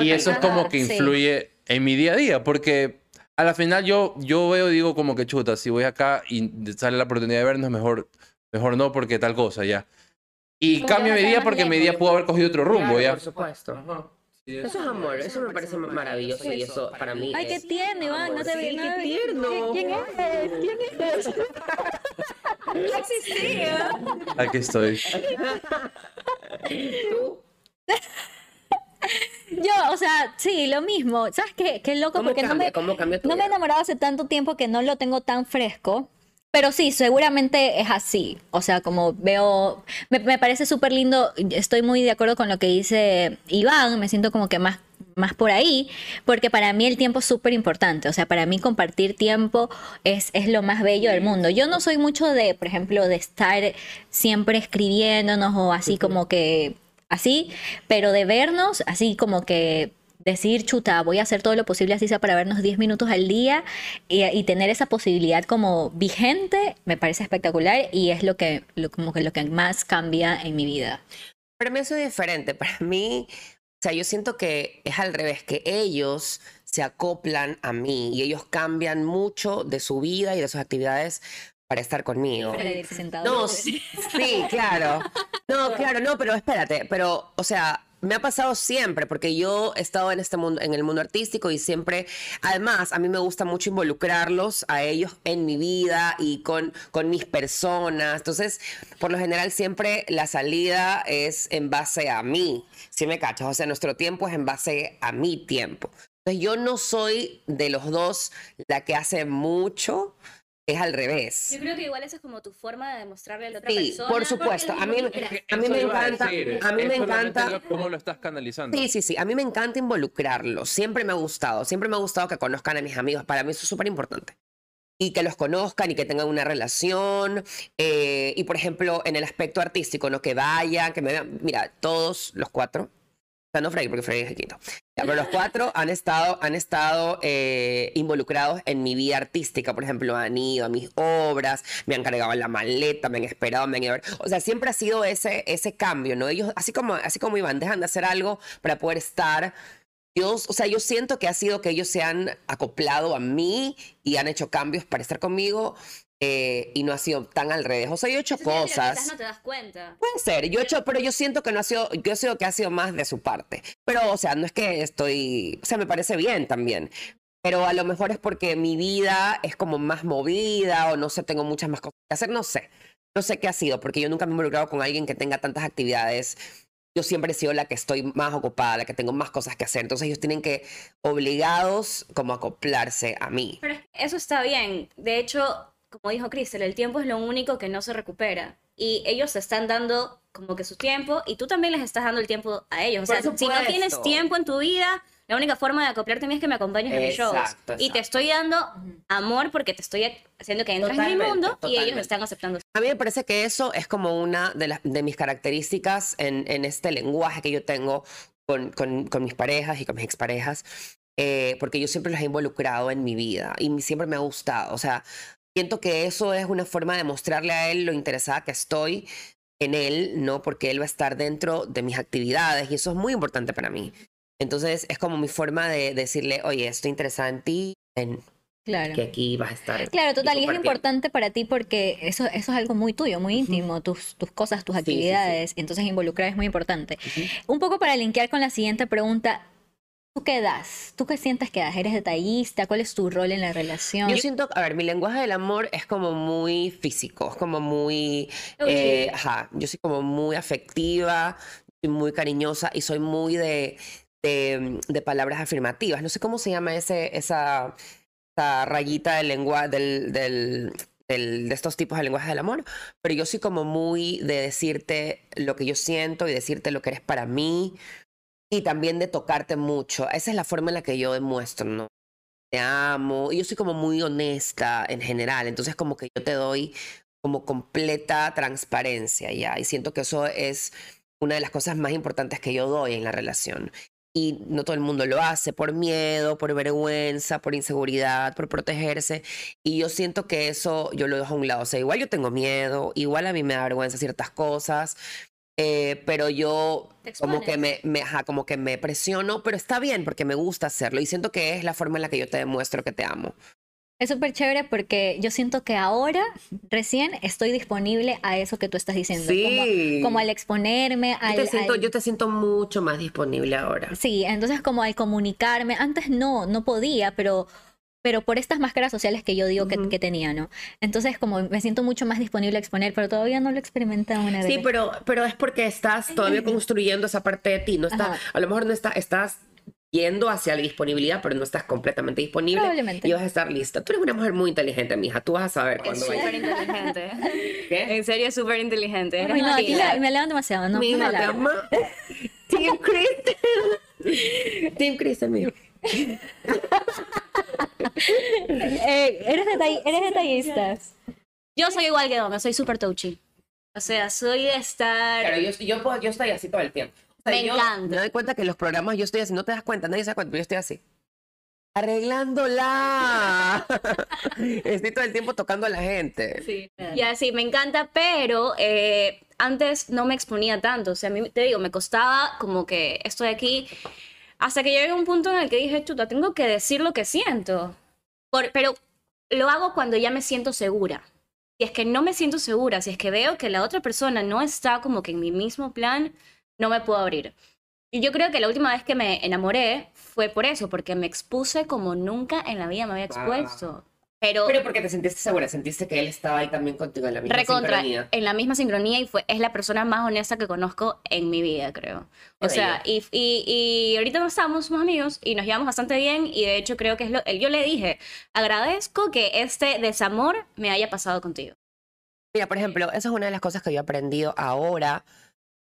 Y eso es como que influye en mi día a día, porque a la final yo, yo veo y digo como que chuta, si voy acá y sale la oportunidad de vernos, mejor, mejor no porque tal cosa ya. Y cambio mi día porque mi día pudo haber cogido otro rumbo ya. Por supuesto. eso es amor, eso me parece maravilloso y eso para mí Ay, qué tierno, Iván, no te sí, qué tierno. ¿Quién es? ¿Quién es? ¿Qué existía? Aquí estoy. ¿Tú? Yo, o sea, sí, lo mismo. ¿Sabes qué? Qué loco, porque no me, ¿Cómo cambia tu no me he enamorado hace tanto tiempo que no lo tengo tan fresco. Pero sí, seguramente es así. O sea, como veo, me, me parece súper lindo. Estoy muy de acuerdo con lo que dice Iván. Me siento como que más, más por ahí, porque para mí el tiempo es súper importante. O sea, para mí compartir tiempo es, es lo más bello del mundo. Yo no soy mucho de, por ejemplo, de estar siempre escribiéndonos o así como que así, pero de vernos así como que decir, chuta, voy a hacer todo lo posible así sea para vernos 10 minutos al día y, tener esa posibilidad como vigente, me parece espectacular y es lo que, lo, como que lo que más cambia en mi vida. Para mí eso es diferente. Para mí, o sea, yo siento que es al revés, que ellos se acoplan a mí y ellos cambian mucho de su vida y de sus actividades para estar conmigo. No, sí, sí, claro. No, claro, no, pero espérate, pero, o sea, me ha pasado siempre, porque yo he estado en este mundo, en el mundo artístico y siempre, además, a mí me gusta mucho involucrarlos a ellos en mi vida y con, con mis personas. Entonces, por lo general, siempre la salida es en base a mí. Si me cachas? O sea, nuestro tiempo es en base a mi tiempo. Entonces, yo no soy de los dos la que hace mucho es al revés. Yo creo que igual esa es como tu forma de demostrarle a la otra Sí, persona. por supuesto. A mí, a mí me a encanta, decir, a mí es me encanta. lo- ¿Cómo lo estás canalizando? Sí, sí, sí. A mí me encanta involucrarlos. Siempre me ha gustado. Siempre me ha gustado que conozcan a mis amigos. Para mí eso es súper importante. Y que los conozcan y que tengan una relación. eh, y por ejemplo, en el aspecto artístico, ¿no? Que vayan, que me vean. Mira, todos los cuatro. Sea, no Freddy, porque Freddy es el quinto. Ya, pero los cuatro han estado, han estado eh, involucrados en mi vida artística. Por ejemplo, han ido a mis obras, me han cargado la maleta, me han esperado, me han ido a ver. O sea, siempre ha sido ese, ese cambio, ¿no? Ellos, así como, así como Iván, dejan de hacer algo para poder estar. Yo, o sea, yo siento que ha sido que ellos se han acoplado a mí y han hecho cambios para estar conmigo eh, y no ha sido tan al revés. O sea, yo he hecho Eso cosas. Quizás no te das cuenta. Puede ser, yo he hecho, pero yo siento que no ha sido, yo siento que ha sido más de su parte. Pero, o sea, no es que estoy, o sea, me parece bien también. Pero a lo mejor es porque mi vida es como más movida o no sé, tengo muchas más cosas que hacer, no sé. No sé qué ha sido, porque yo nunca me he involucrado con alguien que tenga tantas actividades. Yo siempre he sido la que estoy más ocupada, la que tengo más cosas que hacer. Entonces ellos tienen que, obligados, como acoplarse a mí. Pero eso está bien. De hecho, como dijo Crystal, el tiempo es lo único que no se recupera. Y ellos te están dando como que su tiempo y tú también les estás dando el tiempo a ellos. O sea, si no tienes tiempo en tu vida, la única forma de acoplarte a mí es que me acompañes en mis shows. Exacto, Y te estoy dando amor porque te estoy haciendo que entres en mi Totalmente, mundo y ellos totalmente. están aceptando. A mí me parece que eso es como una de, las de mis características en, en este lenguaje que yo tengo con, con- con mis parejas y con mis exparejas, eh, porque yo siempre los he involucrado en mi vida y siempre me ha gustado. O sea, siento que eso es una forma de mostrarle a él lo interesada que estoy en él, ¿no? Porque él va a estar dentro de mis actividades y eso es muy importante para mí. Entonces es como mi forma de decirle, oye, estoy interesada en ti, en Claro. que aquí vas a estar. Claro, total, y es importante para ti porque eso, eso es algo muy tuyo, muy íntimo, tus, tus cosas, tus Sí, sí, sí. actividades, entonces involucrar es muy importante. Ujú. Un poco para linkear con la siguiente pregunta, ¿tú qué das? ¿Tú qué sientes que das? ¿Eres detallista? ¿Cuál es tu rol en la relación? Yo siento, a ver, mi lenguaje del amor es como muy físico, es como muy, Uy. eh, ajá, yo soy como muy afectiva, soy muy cariñosa y soy muy de, de, de palabras afirmativas. No sé cómo se llama ese, esa, esa rayita del lenguaje, del, del, del- de estos tipos de lenguajes del amor, pero yo soy como muy de decirte lo que yo siento y decirte lo que eres para mí y también de tocarte mucho. Esa es la forma en la que yo demuestro, ¿no? Te amo. Yo soy como muy honesta en general, entonces como que yo te doy como completa transparencia, ¿ya? Y siento que eso es una de las cosas más importantes que yo doy en la relación. Y no todo el mundo lo hace por miedo, por vergüenza, por inseguridad, por protegerse. Y yo siento que eso yo lo dejo a un lado. O sea, igual yo tengo miedo, igual a mí me da vergüenza ciertas cosas, eh, pero yo como que me, me, ajá, como que me presiono, pero está bien porque me gusta hacerlo y siento que es la forma en la que yo te demuestro que te amo. Es súper chévere porque yo siento que ahora, recién, estoy disponible a eso que tú estás diciendo. Como, como al exponerme, yo, al, te siento, al- yo te siento mucho más disponible ahora. Sí, entonces como al comunicarme, antes no, no podía, pero, pero por estas máscaras sociales que yo digo que, tenía, ¿no? Entonces como me siento mucho más disponible a exponer, pero todavía no lo he experimentado una Sí, vez. pero, pero es porque estás todavía construyendo esa parte de ti. No está, Ajá. a lo mejor no está, estás yendo hacia la disponibilidad, pero no estás completamente disponible. Probablemente. Y vas a estar lista. Tú eres una mujer muy inteligente, mija. Tú vas a saber Es cuándo súper vaya. inteligente. ¿Qué? En serio, es súper inteligente. Eres Ay, no, una a ti pila. me, me elevan demasiado, ¿no? Te ama. Team Kristen. Team Kristen, mijo. Eh, eres, detall- eres detallista. Yo soy igual que Dome, soy súper touchy. O sea, soy de estar... Claro, yo, yo, puedo- yo estoy así todo el tiempo. O sea, Me yo encanta. Me doy cuenta que los programas yo estoy así, no te das cuenta, nadie se da cuenta, pero yo estoy así. Arreglándola. estoy todo el tiempo tocando a la gente. Sí. Y así, me encanta, pero eh, antes no me exponía tanto. O sea, a mí, te digo, me costaba como que estoy aquí. Hasta que llegué a un punto en el que dije, chuta, tengo que decir lo que siento. Por- pero lo hago cuando ya me siento segura. Si es que no me siento segura, si es que veo que la otra persona no está como que en mi mismo plan, no me puedo abrir. Y yo creo que la última vez que me enamoré fue por eso, porque me expuse como nunca en la vida me había expuesto. Pero, Pero porque te sentiste segura, sentiste que él estaba ahí también contigo en la misma recontra, sincronía. en la misma sincronía y fue, es la persona más honesta que conozco en mi vida, creo. Qué O sea, y, y, y ahorita no estamos, somos amigos y nos llevamos bastante bien y de hecho creo que es lo, yo le dije, agradezco que este desamor me haya pasado contigo. Mira, por ejemplo, esa es una de las cosas que yo he aprendido ahora.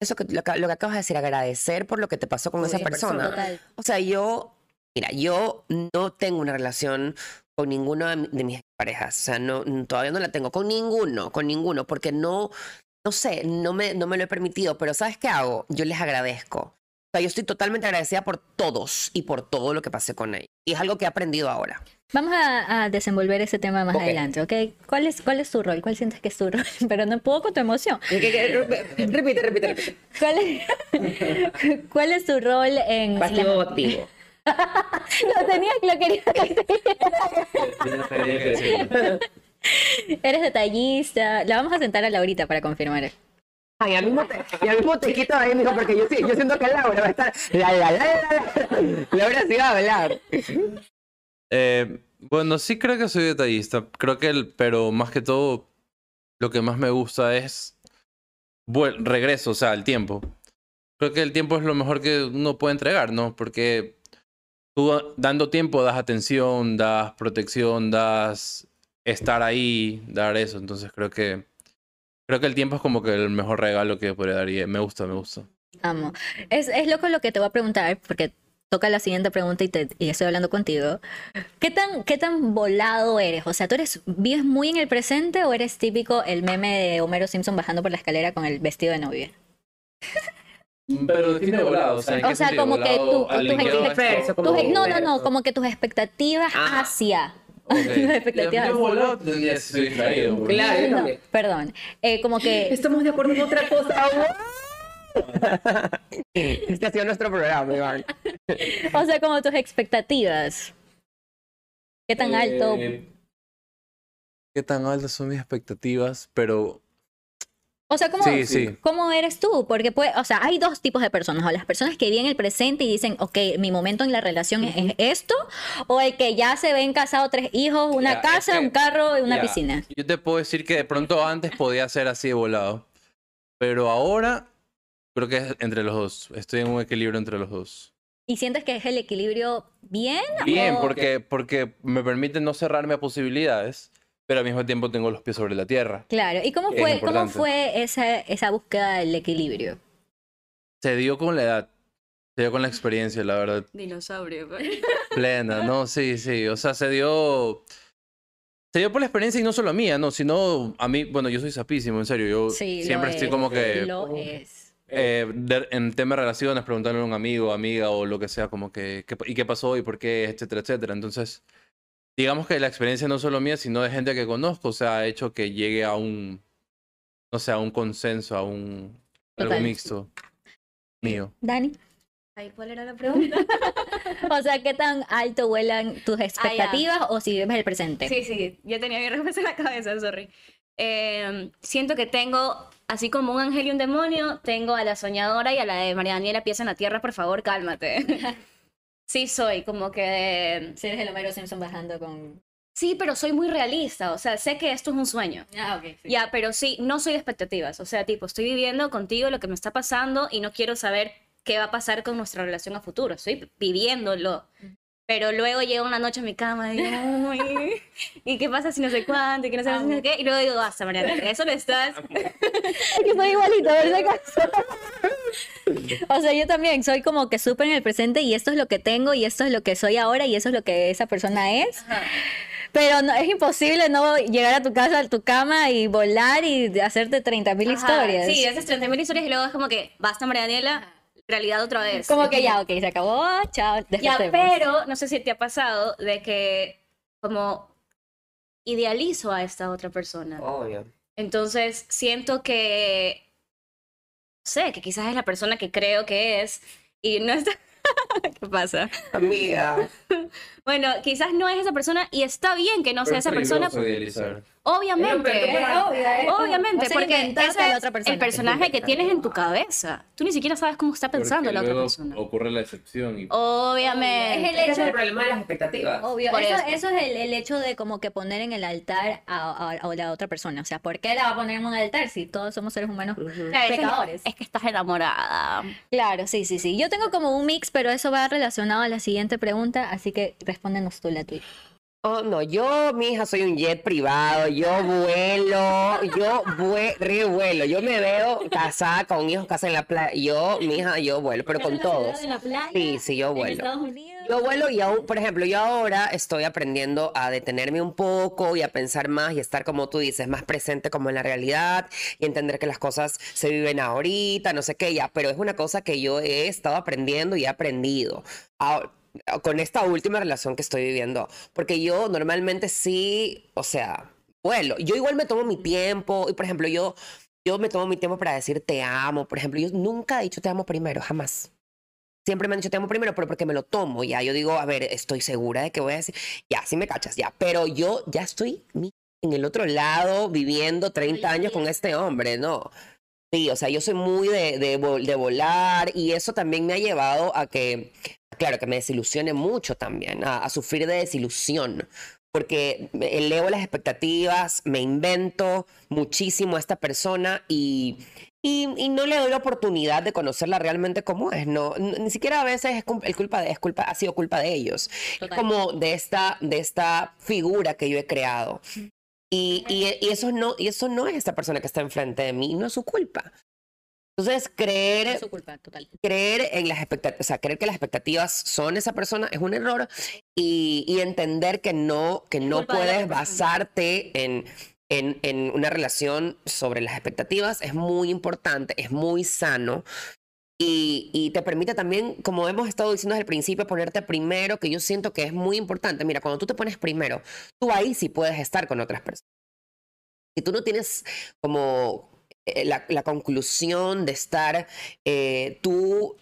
Eso que lo, que lo que acabas de decir, agradecer por lo que te pasó con, Con esa esa persona. persona. O sea, yo, mira, yo no tengo una relación con ninguno de, mi- de mis parejas. O sea, no, todavía no la tengo con ninguno, con ninguno, porque no, no sé, no me, no me lo he permitido. Pero ¿sabes qué hago? Yo les agradezco. O sea, yo estoy totalmente agradecida por todos y por todo lo que pasé con ellos. Y es algo que he aprendido ahora. Vamos a, a desenvolver ese tema más Ok. adelante, ¿ok? ¿Cuál es, ¿Cuál es tu rol? ¿Cuál sientes que es tu rol? Pero no puedo con tu emoción. Repite, repite, repite. ¿Cuál es, ¿cuál es tu rol en... Pasivo o activo. Lo tenía, lo quería decir. Eres detallista. La vamos a sentar a Laurita para confirmar. Ay, al mismo, te, y al mismo te quito ahí, mijo, porque yo, sí- yo siento que Laura va a estar. La, la, la, la, la. Laura sí va a hablar. Eh, bueno, sí creo que soy detallista. Creo que el, pero más que todo, lo que más me gusta es vuel- regreso, o sea, el tiempo. Creo que el tiempo es lo mejor que uno puede entregar, ¿no? Porque tú dando tiempo das atención, das protección, das estar ahí, dar eso. Entonces creo que creo que el tiempo es como que el mejor regalo que podría dar y me gusta, me gusta. Amo. Es, es loco lo que te voy a preguntar, porque toca la siguiente pregunta y, te, y estoy hablando contigo. ¿Qué tan, ¿Qué tan volado eres? O sea, ¿tú eres, vives muy en el presente o eres típico el meme de Homero Simpson bajando por la escalera con el vestido de novia? Pero define volado, o sea, qué O sea, sentido? como que ¿Volado tú- tus Como Tus no, no, no, como que tus expectativas Ah. hacia. Tus expectativas. Yo volado tendría que ser distraído. Claro, No, perdón. Eh, como que Estamos de acuerdo en otra cosa. Este ha sido nuestro programa, Iván. O sea, como tus expectativas. ¿Qué tan alto? Eh, ¿Qué tan altas son mis expectativas? Pero O sea, ¿cómo, sí, sí. ¿cómo eres tú? Porque, puede, o sea, hay dos tipos de personas. O las personas que viven el presente y dicen, ok, mi momento en la relación es- es esto. O el que ya se ven casados, tres hijos, una es casa, que- un carro y una Ya, piscina. Yo te puedo decir que de pronto antes podía ser así de volado. Pero ahora creo que es entre los dos. Estoy en un equilibrio entre los dos. ¿Y sientes que es el equilibrio bien? Bien, o- porque, porque me permite no cerrarme a posibilidades. Pero al mismo tiempo tengo los pies sobre la tierra. Claro. ¿Y cómo fue, cómo fue esa, esa búsqueda del equilibrio? Se dio con la edad, se dio con la experiencia, la verdad. Dinosaurio. Plena, no, sí, sí. O sea, se dio. Se dio por la experiencia y no solo a mía, no, sino a mí, bueno, yo soy sapísimo, en serio. Yo Sí, lo siempre estoy es, como que. Lo es. eh, de- en tema de relaciones, preguntarle a un amigo, amiga o lo que sea, como que, ¿qué- ¿y qué pasó y por qué, etcétera, etcétera. Entonces, digamos que la experiencia no solo mía, sino de gente que conozco, o sea, ha hecho que llegue a un, no sé, a un consenso, a un, algo Total. mixto mío. Dani. Ay, ¿cuál era la pregunta? O sea, ¿qué tan alto vuelan tus expectativas o si vives el presente? Sí, sí, yo tenía mi respuesta en la cabeza, sorry. Eh, siento que tengo, así como un ángel y un demonio, tengo a la soñadora y a la de María Daniela Pieza en la Tierra, por favor, cálmate. sí, soy como que... Si eres el Homero Simpson bajando con... Sí, pero soy muy realista, o sea, sé que esto es un sueño. Ah, ok. Ya, pero sí, no soy de expectativas. O sea, tipo, estoy viviendo contigo lo que me está pasando y no quiero saber qué va a pasar con nuestra relación a futuro. Estoy viviéndolo. Pero luego llega una noche a mi cama y digo, "Ay, ¿y qué pasa si no sé cuánto? ¿Y qué no sé, no sé qué? Y luego digo, basta, Mariana, eso lo estás. Es que soy igualito, ¿verdad? O sea, yo también soy como que súper en el presente y esto es lo que tengo y esto es lo que soy ahora y eso es lo que esa persona es. Pero no, es imposible no llegar a tu casa, a tu cama y volar y hacerte 30 mil Ajá, historias. Sí, haces 30.000 historias y luego es como que, basta, María Daniela, realidad otra vez. Como que ya, ok, se acabó, chao, Ya, pero no sé si te ha pasado de que como idealizo a esta otra persona. Obvio. Entonces siento que, sé, que quizás es la persona que creo que es y no está... ¿Qué pasa? Amiga. Bueno, quizás no es esa persona y está bien que no sea esa persona. Obviamente, obviamente, O sea, porque ese es otra persona. el personaje que tienes en tu cabeza. Tú ni siquiera sabes cómo está pensando la otra persona. Ocurre la excepción y Obviamente. Es el hecho- problema de las expectativas. Obvio, Por eso, eso. eso es el, el hecho de como que poner en el altar a, a- a la otra persona. O sea, ¿por qué la va a poner en un altar si todos somos seres humanos es- pecadores? Es que estás enamorada. Claro, sí, sí, sí. Yo tengo como un mix, pero eso va relacionado a la siguiente pregunta, así que respóndenos tú la tuya. Oh, no, yo, mi hija, soy un jet privado, yo vuelo, yo vue- re vuelo, yo me veo casada con hijos, casa en la playa, yo, mi hija, yo vuelo, pero con todos. Sí, sí, yo vuelo. Estados Unidos. Yo vuelo y aún, por ejemplo, yo ahora estoy aprendiendo a detenerme un poco y a pensar más y estar, como tú dices, más presente como en la realidad y entender que las cosas se viven ahorita, no sé qué, ya, pero es una cosa que yo he estado aprendiendo y he aprendido. Ahora, con esta última relación que estoy viviendo, porque yo normalmente sí, o sea, vuelo. Yo igual me tomo mi tiempo y, por ejemplo, yo, yo me tomo mi tiempo para decir te amo. Por ejemplo, yo nunca he dicho te amo primero, jamás. Siempre me han dicho te amo primero, pero porque me lo tomo. Ya yo digo, a ver, estoy segura de que voy a decir, ya, sí me cachas, ya. Pero yo ya estoy en el otro lado viviendo 30 años con este hombre, ¿no? Sí, o sea, yo soy muy de, de, de volar y eso también me ha llevado a que, claro, que me desilusione mucho también, a, a sufrir de desilusión, porque elevo las expectativas, me invento muchísimo a esta persona y, y, y no le doy la oportunidad de conocerla realmente como es, no, ni siquiera a veces es, el culpa de, es culpa, ha sido culpa de ellos, Total. es como de esta, de esta figura que yo he creado. Y, y, y eso no, y eso no es esta persona que está enfrente de mí, no es su culpa. Entonces, creer, Es su culpa, total. creer en las expectativas, o sea, creer que las expectativas son esa persona es un error y, y entender que no, que no puedes basarte en, en, en una relación sobre las expectativas es muy importante, es muy sano. Y, y te permite también, como hemos estado diciendo desde el principio, ponerte primero, que yo siento que es muy importante. Mira, cuando tú te pones primero, tú ahí sí puedes estar con otras personas. Si tú no tienes como eh, la, la conclusión de estar eh, tú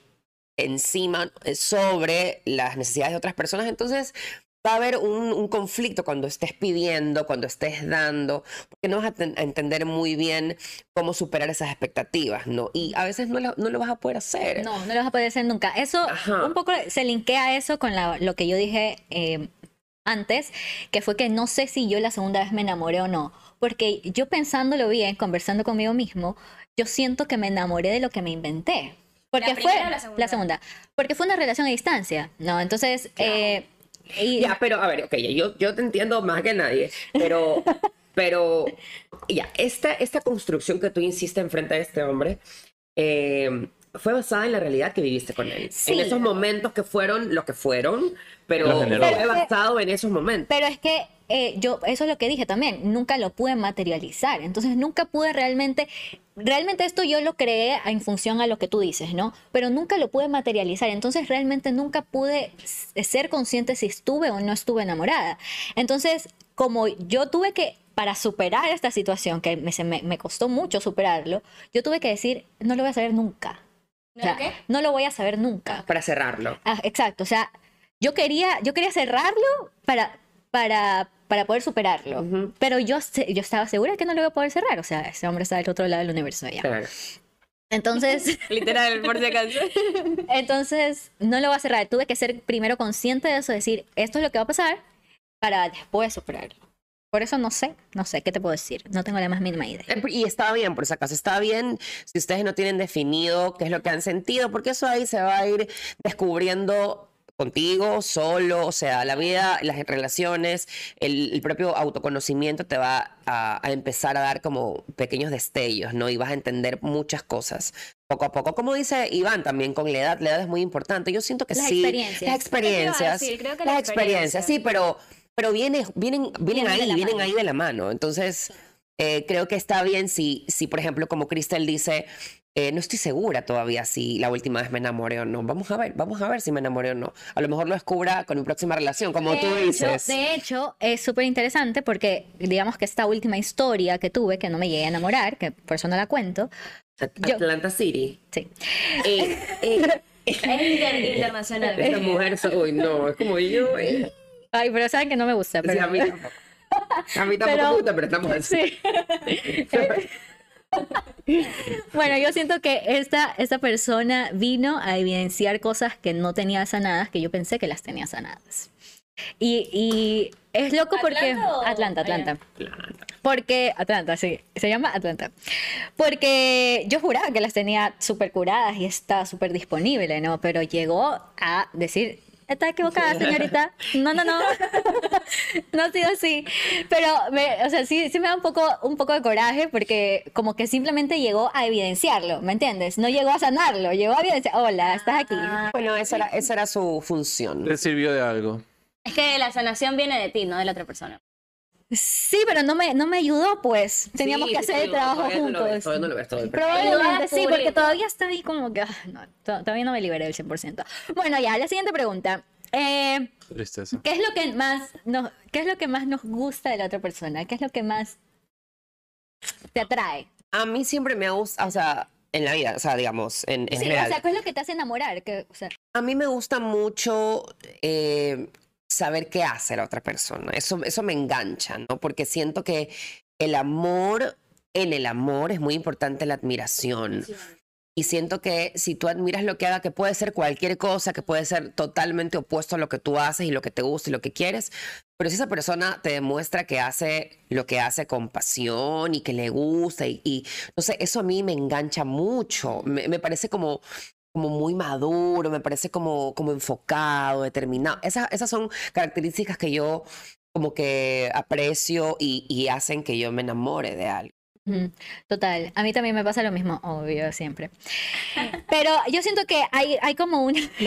encima eh, sobre las necesidades de otras personas, entonces va a haber un, un conflicto cuando estés pidiendo, cuando estés dando, porque no vas a, ten- a entender muy bien cómo superar esas expectativas, ¿no? Y a veces no, lo- no lo vas a poder hacer. No, no lo vas a poder hacer nunca. Eso Ajá. un poco se linkea eso con la- lo que yo dije eh, antes, que fue que no sé si yo la segunda vez me enamoré o no. Porque yo pensándolo bien, conversando conmigo mismo, yo siento que me enamoré de lo que me inventé. Porque ¿La fue primera o la segunda? Porque fue una relación a distancia, ¿no? Entonces, eh, Y- Ya, pero a ver, ok, yo, yo te entiendo más que nadie, pero, pero ya, esta, esta construcción que tú insistes enfrente de este hombre eh, fue basada en la realidad que viviste con él. Sí. En esos momentos que fueron lo que fueron, pero fue basado en esos momentos. Pero es que eh, yo, eso es lo que dije también, nunca lo pude materializar. Entonces nunca pude realmente, realmente esto yo lo creé en función a lo que tú dices, ¿no? Pero nunca lo pude materializar. Entonces realmente nunca pude ser consciente si estuve o no estuve enamorada. Entonces, como yo tuve que, para superar esta situación, que me, me, me costó mucho superarlo, yo tuve que decir, no lo voy a saber nunca. O ¿No sea, no lo voy a saber nunca. Para cerrarlo. Ah, exacto, o sea, yo quería, yo quería cerrarlo para, para, para poder superarlo, pero yo, yo estaba segura que no lo iba a poder cerrar, o sea, ese hombre está del otro lado del universo allá. Claro. Entonces, Literal, por si acaso. entonces, no lo va a cerrar, tuve que ser primero consciente de eso, decir, esto es lo que va a pasar, para después superarlo. Por eso no sé, no sé, ¿qué te puedo decir? No tengo la más mínima idea. Eh, Y está bien, por si acaso, está bien si ustedes no tienen definido qué es lo que han sentido, porque eso ahí se va a ir descubriendo contigo, solo, o sea, la vida, las relaciones, el, el propio autoconocimiento te va a, a empezar a dar como pequeños destellos, ¿no? Y vas a entender muchas cosas poco a poco. Como dice Iván también con la edad, la edad es muy importante. Yo siento que Las sí. experiencias. Las experiencias. creo que las la experiencias, sí, pero, pero viene, vienen, vienen Vienen ahí, vienen mano. ahí de la mano. Entonces, eh, creo que está bien si, si, por ejemplo, como Cristel dice, eh, no estoy segura todavía si la última vez me enamoré o no. Vamos a ver, vamos a ver si me enamoré o no. A lo mejor lo descubra con mi próxima relación, como tú De hecho- dices. de hecho, es súper interesante porque digamos que esta última historia que tuve, que no me llegué a enamorar, que por eso no la cuento, yo- Atlanta City. sí. Eh, eh, Es inter- internacional. esta mujer, uy, no, es como yo. Ay, pero saben que no me gusta. Sí, Pero... a mí tampoco. A mí tampoco Pero- me gusta, pero estamos así. Sí. Bueno, yo siento que esta, esta persona vino a evidenciar cosas que no tenía sanadas, que yo pensé que las tenía sanadas. Y, y es loco porque... ¿Atlanta o- Atlanta, Atlanta. Atlanta. Porque, Atlanta, sí, se llama Atlanta. Porque yo juraba que las tenía súper curadas y estaba súper disponible, ¿no? Pero llegó a decir, está equivocada, señorita. No, no, no. no ha sido así. Pero, me- o sea, sí, sí me da un poco, un poco de coraje porque como que simplemente llegó a evidenciarlo, ¿me entiendes? No llegó a sanarlo, llegó a evidenciar, hola, estás aquí. Bueno, esa era, esa era su función. ¿Le sirvió de algo? Es que la sanación viene de ti, no de la otra persona. Sí, pero no me, no me ayudó, pues. Teníamos Sí, que sí, hacer el trabajo todavía no lo ves, juntos. todavía no lo ves todo el Probablemente sí, porque todavía está ahí como que... ah, no, to- todavía no me liberé del 100%. Bueno, ya, la siguiente pregunta. Eh, Tristeza. ¿qué, es lo que más nos, ¿Qué es lo que más nos gusta de la otra persona? ¿Qué es lo que más te atrae? A mí siempre me gusta, o sea, en la vida, o sea, digamos, en, en Sí, general. o sea, ¿qué es lo que te hace enamorar? Que, o sea, A mí me gusta mucho eh, saber qué hace la otra persona. Eso, eso me engancha, ¿no? Porque siento que el amor, en el amor es muy importante la admiración. Y siento que si tú admiras lo que haga, que puede ser cualquier cosa, que puede ser totalmente opuesto a lo que tú haces y lo que te gusta y lo que quieres, pero si esa persona te demuestra que hace lo que hace con pasión y que le gusta y, y no sé, eso a mí me engancha mucho. Me, me parece como, como muy maduro, me parece como, como enfocado, determinado. Esas, esas son características que yo como que aprecio y, y hacen que yo me enamore de algo. Total, a mí también me pasa lo mismo, obvio, siempre. Pero yo siento que hay, hay como una...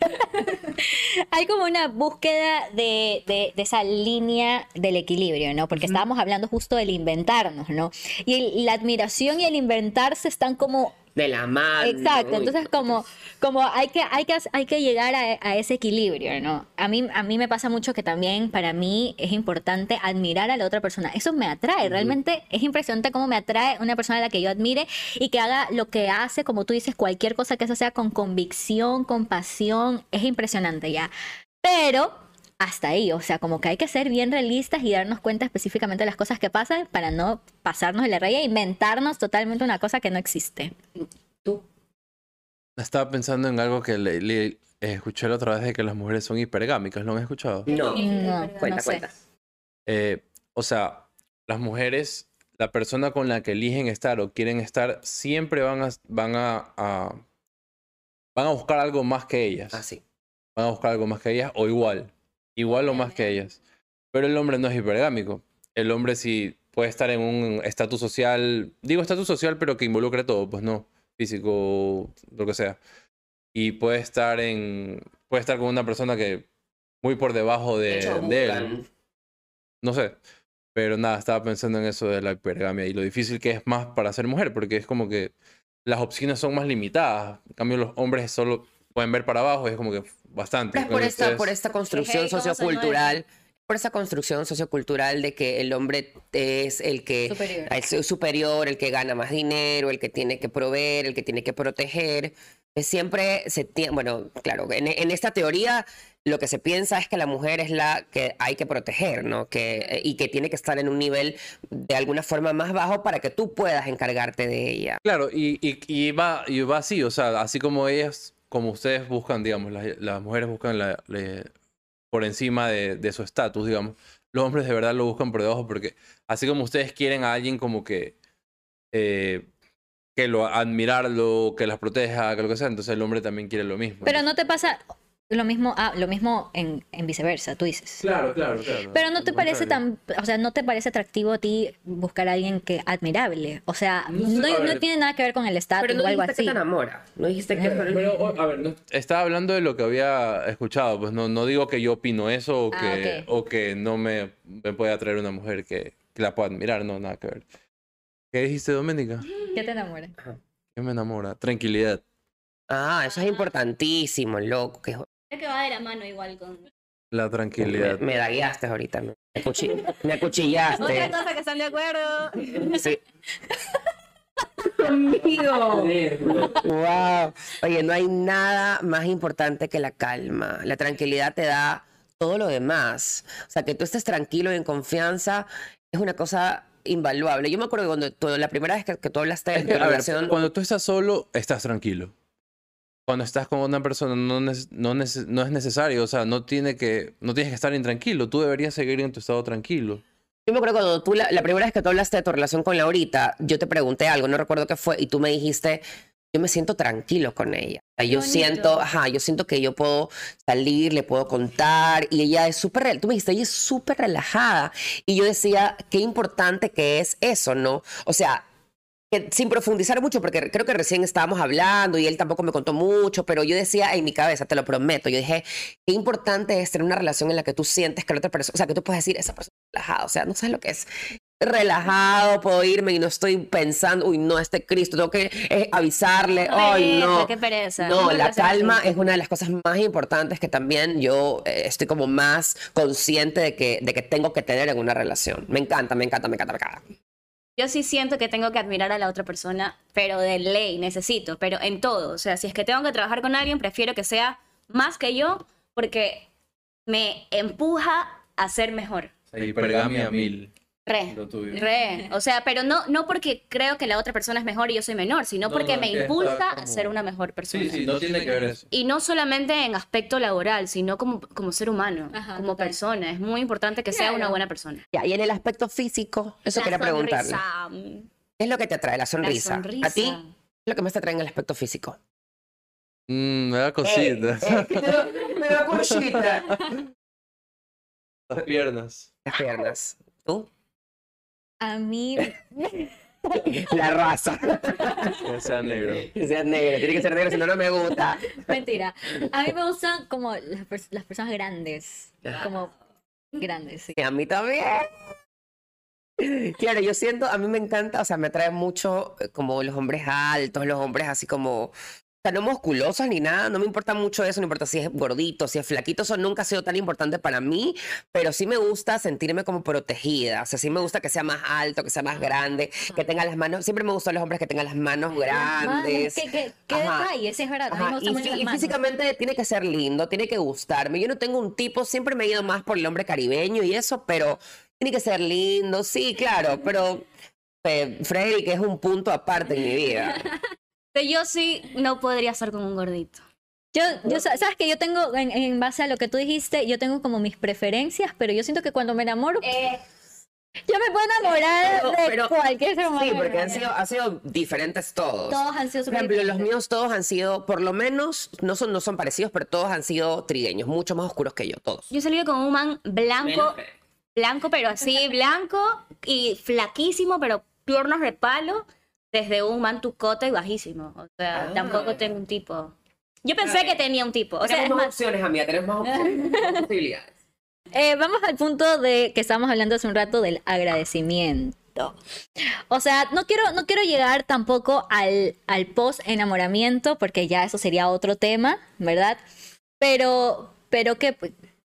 hay como una búsqueda de, de- de esa línea del equilibrio, ¿no? Porque estábamos hablando justo del inventarnos, ¿no? Y el- la admiración y el inventarse están como De la mano. Exacto, Uy, entonces como, como hay, que, hay, que, hay que llegar a, a ese equilibrio, ¿no? A mí, a mí me pasa mucho que también para mí es importante admirar a la otra persona. Eso me atrae, realmente es impresionante cómo me atrae una persona a la que yo admire y que haga lo que hace, como tú dices, cualquier cosa que eso sea con convicción, con pasión, es impresionante ya. Pero hasta ahí, o sea, como que hay que ser bien realistas y darnos cuenta específicamente de las cosas que pasan para no pasarnos de la raya e inventarnos totalmente una cosa que no existe. Tú. Estaba pensando en algo que le, le- escuché la otra vez de que las mujeres son hipergámicas. ¿Lo han escuchado? No. No, Cuenta, no sé. cuenta. Eh, o sea, las mujeres, la persona con la que eligen estar o quieren estar, siempre van a, van a, a- van a buscar algo más que ellas. Así. Van a buscar algo más que ellas o igual. Igual o más que ellas. Pero el hombre no es hipergámico. El hombre sí puede estar en un estatus social, digo estatus social, pero que involucre todo, pues no, físico, lo que sea. Y puede estar en, puede estar con una persona que muy por debajo de, de él. No sé. Pero nada, estaba pensando en eso de la hipergamia y lo difícil que es más para ser mujer, porque es como que las opciones son más limitadas. En cambio, los hombres solo pueden ver para abajo y es como que bastante. Es por esta, por esta construcción sociocultural por esa construcción sociocultural de que el hombre es el que Superior. es superior, el que gana más dinero, el que tiene que proveer, el que tiene que proteger. Que Siempre se tiene, bueno, claro, en, en esta teoría lo que se piensa es que la mujer es la que hay que proteger, ¿no? Que, y que tiene que estar en un nivel de alguna forma más bajo para que tú puedas encargarte de ella. Claro, y, y, y va, y va así, o sea, así como ellas, como ustedes buscan, digamos, las, las mujeres buscan la, la- por encima de, de su estatus, digamos, los hombres de verdad lo buscan por debajo porque así como ustedes quieren a alguien como que eh, que lo admirarlo, que las proteja, que lo que sea, entonces el hombre también quiere lo mismo. Pero no te pasa lo mismo, ah, lo mismo en, en viceversa, tú dices. Claro, claro, claro. Pero no te parece tan, o sea, no te parece atractivo a ti buscar a alguien que admirable. O sea, No no, no tiene nada que ver con el estatus Pero no o algo dijiste así. que te enamora, no dijiste que... Pero, a ver, no- estaba hablando de lo que había escuchado, pues no, no digo que yo opino eso o Ah, que, o que no me, me puede atraer una mujer que, que la pueda admirar, no, nada que ver. ¿Qué dijiste, Doménica? ¿Qué te enamora? ¿Qué me enamora? Tranquilidad. Ah, eso es importantísimo, loco. Que... Creo que va de la mano igual con... La Me, tranquilidad. me dagueaste ahorita, me, acuchi- me Otra acuchillaste. cosa que están de acuerdo. Sí. Conmigo. Wow. Oye, no hay nada más importante que la calma. La tranquilidad te da todo lo demás. O sea, que tú estés tranquilo y en confianza es una cosa invaluable. Yo me acuerdo que cuando tú- la primera vez que, que tú hablaste de Es tu ver, relación. cuando tú estás solo, estás tranquilo. Cuando estás con una persona no, no, no es necesario, o sea, no, tiene que, no tienes que estar intranquilo, tú deberías seguir en tu estado tranquilo. Yo me acuerdo cuando tú, la, la primera vez que tú hablaste de tu relación con Laurita, yo te pregunté algo, no recuerdo qué fue, y tú me dijiste, yo me siento tranquilo con ella. O sea, yo bonito. siento, ajá, yo siento que yo puedo salir, le puedo contar, y ella es súper, tú me dijiste, ella es súper relajada. Y yo decía, qué importante que es eso, ¿no? O sea, que sin profundizar mucho, porque creo que recién estábamos hablando y él tampoco me contó mucho, pero yo decía en mi cabeza, te lo prometo, yo dije, qué importante es tener una relación en la que tú sientes que la otra persona, o sea, que tú puedes decir, esa persona es relajada, o sea, no sabes lo que es relajado, puedo irme y no estoy pensando, uy, no, este Cristo, tengo que eh, avisarle, ay, Pereza, no. Qué pereza. No, la calma es una de las cosas más importantes que también yo eh, estoy como más consciente de que, de que tengo que tener en una relación. Me encanta, me encanta, me encanta, me encanta. Yo sí siento que tengo que admirar a la otra persona, pero de ley necesito, pero en todo. O sea, si es que tengo que trabajar con alguien, prefiero que sea más que yo, porque me empuja a ser mejor. Hipergamia mil. Re. Lo tuyo. Re. O sea, pero no, no porque creo que la otra persona es mejor y yo soy menor, sino No, porque no, me impulsa a ser una mejor persona. Sí, sí, no tiene que ver eso. Y no solamente en aspecto laboral, sino como, como ser humano, Ajá, como total. persona. Es muy importante que sea una buena persona. Ya, y en el aspecto físico, eso La quería preguntarle. sonrisa, mm, ¿Qué es lo que te atrae? La sonrisa. La sonrisa. ¿A ti? ¿Qué es lo que más te atrae en el aspecto físico? Mm, me da cositas. me da cosita. Las piernas. Las piernas. ¿Tú? A mí, La raza. Que sea negro. Que sea negro. Tiene que ser negro, si no, no me gusta. mentira. A mí me gustan como las, pers- las personas grandes. Como grandes, sí. Y a mí también. Claro, yo siento, a mí me encanta, o sea, me atrae mucho eh, como los hombres altos, los hombres así como, sea, no musculosos ni nada, no me importa mucho eso, no importa si es gordito, si es flaquito, eso nunca ha sido tan importante para mí, pero sí me gusta sentirme como protegida, o sea, sí me gusta que sea más alto, que sea más grande, que tenga las manos, siempre me gustan los hombres que tengan las manos grandes. ¿Qué, qué, qué detalle? Sí, es verdad. Me y, mucho físicamente tiene que ser lindo, tiene que gustarme. Yo no tengo un tipo, siempre me he ido más por el hombre caribeño y eso, pero tiene que ser lindo, sí, claro, pero eh, Frederick es un punto aparte en mi vida. Pero yo sí no podría estar con un gordito. Yo, yo, sa- sabes que yo tengo, en, en base a lo que tú dijiste, yo tengo como mis preferencias, pero yo siento que cuando me enamoro, Yo me puedo enamorar Pero- de pero- cualquier ser humano. Sí, porque han sido, han sido diferentes todos. Todos han sido Por ejemplo, los míos todos han sido, por lo menos, no son, no son parecidos, pero todos han sido trigueños, mucho más oscuros que yo, todos. Yo he salido con un man blanco, blanco, pero así, blanco y flaquísimo, pero piernas de palo, desde un man tucote y bajísimo. O sea, Ah. tampoco tengo un tipo. Yo pensé que tenía un tipo. O sea, tenemos más más, opciones, amiga, tenemos más opciones, más posibilidades. Eh, vamos al punto de que estábamos hablando hace un rato del agradecimiento. O sea, no quiero, no quiero llegar tampoco al, al post enamoramiento, porque ya eso sería otro tema, ¿verdad? Pero, pero ¿qué,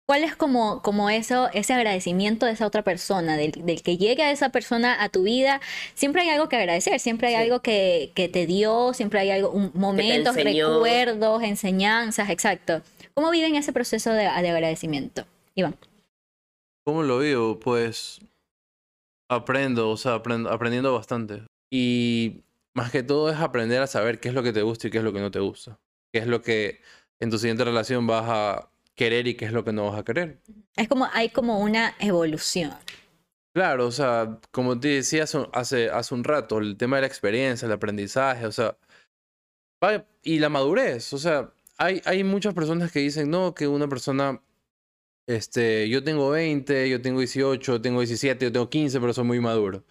¿cuál es como, como eso, ese agradecimiento de esa otra persona, del, del que llegue a esa persona a tu vida? Siempre hay algo que agradecer, siempre hay Sí. algo que, que te dio, siempre hay algo, un, momentos, enseñó. recuerdos, enseñanzas, exacto. ¿Cómo viven ese proceso de, de agradecimiento? Iván. ¿Cómo lo vivo? Pues aprendo, o sea, aprendo, aprendiendo bastante. Y más que todo es aprender a saber qué es lo que te gusta y qué es lo que no te gusta. Qué es lo que en tu siguiente relación vas a querer y qué es lo que no vas a querer. Es como, hay como una evolución. Claro, o sea, como te decía hace, un- hace, un rato, el tema de la experiencia, el aprendizaje, o sea, y la madurez, o sea, hay, hay muchas personas que dicen, no, que una persona, este, yo tengo 20, yo tengo 18, tengo 17, yo tengo 15, pero soy muy maduro.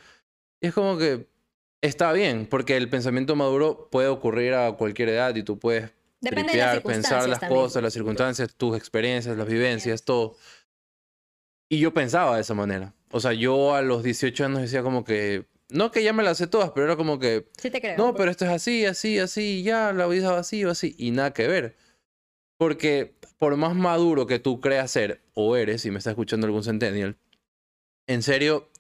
Y es como que está bien, porque el pensamiento maduro puede ocurrir a cualquier edad y tú puedes Depende de las pensar las también. cosas, las circunstancias, tus experiencias, las vivencias, todo. Y yo pensaba de esa manera. O sea, yo a los 18 años decía como que, no que ya me las sé todas, pero era como que, Sí te creo. no, pero esto es así, así, así, ya, la vida es así o así, y nada que ver. Porque por más maduro que tú creas ser, o eres, si me está escuchando algún centennial, en serio,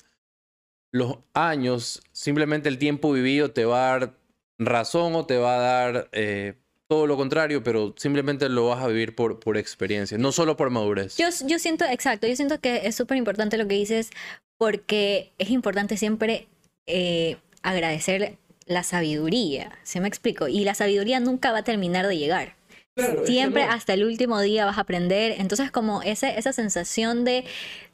los años, simplemente el tiempo vivido te va a dar razón o te va a dar eh, todo lo contrario, pero simplemente lo vas a vivir por, por experiencia, no solo por madurez. Yo, yo siento, exacto, yo siento que es súper importante lo que dices porque es importante siempre eh, agradecer la sabiduría, ¿se me explico? Y la sabiduría nunca va a terminar de llegar. Siempre hasta el último día vas a aprender. Entonces, como ese, esa sensación de,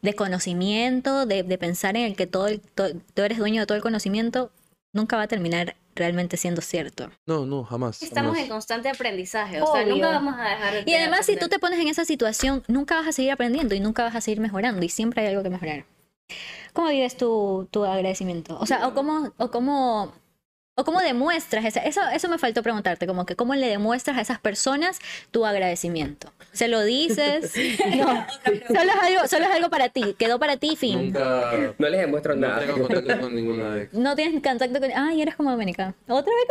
de conocimiento, de, de pensar en el que todo el- to- tú eres dueño de todo el conocimiento, nunca va a terminar realmente siendo cierto. No, no, jamás. estamos jamás. en constante aprendizaje. O sea, nunca vamos a dejar de Y además, si tú te pones en esa situación, nunca vas a seguir aprendiendo y nunca vas a seguir mejorando y siempre hay algo que mejorar. ¿Cómo vives tu, tu agradecimiento? O sea, o cómo, o cómo, o cómo demuestras esa- eso, eso me faltó preguntarte, como que cómo le demuestras a esas personas tu agradecimiento. ¿Se lo dices? No, solo es algo, solo es algo para ti, quedó para ti, fin. Nunca No les demuestro no nada. tengo contacto con ninguna de No tienes contacto con... Ay, eres como Dominica. ¿Otra vez?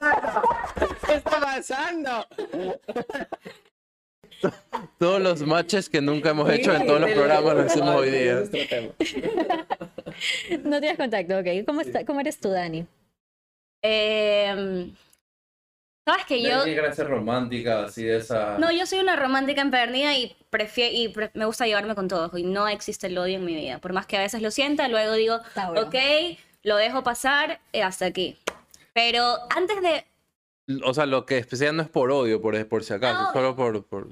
¿Qué está pasando? Todos los matches que nunca hemos hecho en todos los programas los hacemos hoy día. No tienes contacto, ok. ¿Cómo, está, ¿Cómo eres tú, Dani? Em, Sabes que yo. ser romántica, así de esa. No, yo soy una romántica empedernida y, prefiero, y pre- me gusta llevarme con todo. Y no existe el odio en mi vida. Por más que a veces lo sienta, luego digo, Tauro. ok, lo dejo pasar eh, hasta aquí. Pero antes de. O sea, lo que especial no es por odio, por, por si acaso, No. solo por, por.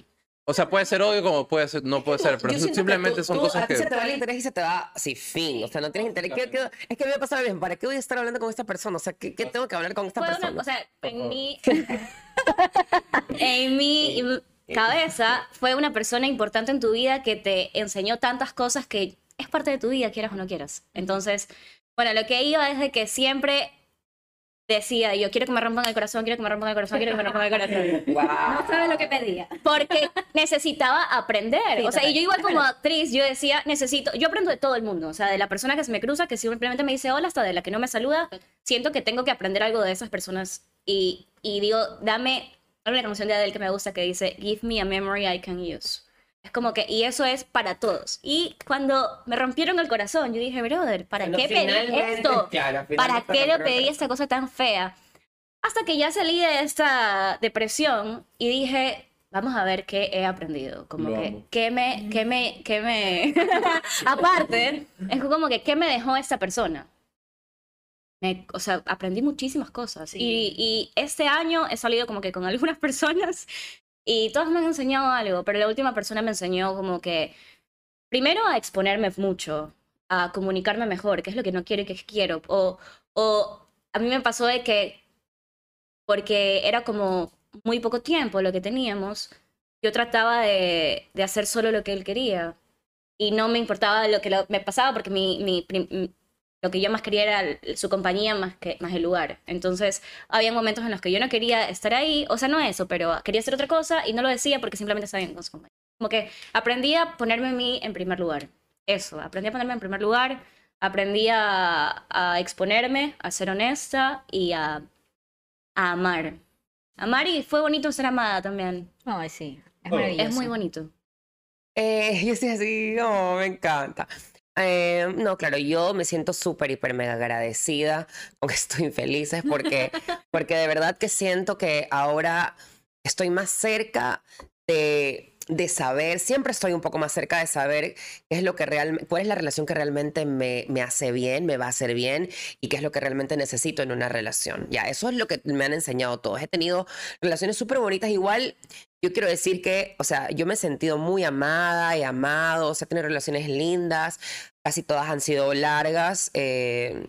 O sea, puede ser odio como puede ser, no puede ser, pero Yo simplemente tú- son tú- cosas a ti que. se te va el interés y se te va así, fin. O sea, no tienes interés. ¿Qué- qué- es que me pasa lo mismo. ¿Para qué voy a estar hablando con esta persona? O sea, ¿qué, qué tengo que hablar con esta persona? una, o sea, en mi, en mi cabeza fue una persona importante en tu vida que te enseñó tantas cosas que es parte de tu vida, quieras o no quieras. Entonces, bueno, lo que iba es de que siempre decía, yo quiero que me rompan el corazón, quiero que me rompan el corazón, quiero que me rompan el corazón. Guau. sabes lo que pedía. Porque necesitaba aprender. Sí, o sea, y yo igual como actriz, yo decía, necesito, yo aprendo de todo el mundo. O sea, de la persona que se me cruza, que simplemente me dice hola, hasta de la que no me saluda. Siento que tengo que aprender algo de esas personas. Y, y digo, dame, hay una canción de Adele que me gusta que dice, give me a memory I can use. Es como que, y eso es para todos. Y cuando me rompieron el corazón, yo dije, brother, ¿para Bueno, qué pedí esto? claro, ¿Para qué le pedí esta cosa tan fea? Hasta que ya salí de esta depresión y dije, vamos a ver qué he aprendido. Como Lo que, amo. qué me, qué me, qué me... Aparte, es como que, ¿qué me dejó esta persona? Me- o sea, aprendí muchísimas cosas. Y, y este año he salido como que con algunas personas y todas me han enseñado algo, pero la última persona me enseñó como que primero a exponerme mucho, a comunicarme mejor, qué es lo que no quiero y qué quiero. O, o a mí me pasó de que, porque era como muy poco tiempo lo que teníamos, yo trataba de, de hacer solo lo que él quería. Y no me importaba lo que me pasaba porque mi, mi, lo que yo más quería era su compañía más que más el lugar. Entonces, había momentos en los que yo no quería estar ahí, o sea, no eso, pero quería hacer otra cosa y no lo decía porque simplemente estaba bien con su compañía. Como que aprendí a ponerme a mí en primer lugar. Eso, aprendí a ponerme en primer lugar, aprendí a, a exponerme, a ser honesta y a, a amar. Amar y fue bonito ser amada también. Ay, sí, es Oh. maravilloso. Es muy bonito. Eh, yo estoy así, oh, me encanta. Eh, no, claro, yo me siento súper, hiper, mega agradecida, aunque estoy feliz, es porque, porque de verdad que siento que ahora estoy más cerca de, de saber, siempre estoy un poco más cerca de saber qué es lo que realmente, cuál es la relación que realmente me, me hace bien, me va a hacer bien y qué es lo que realmente necesito en una relación. Ya, eso es lo que me han enseñado todos. He tenido relaciones súper bonitas, igual yo quiero decir que, o sea, yo me he sentido muy amada y amado, o sea, tenido relaciones lindas, casi todas han sido largas, eh,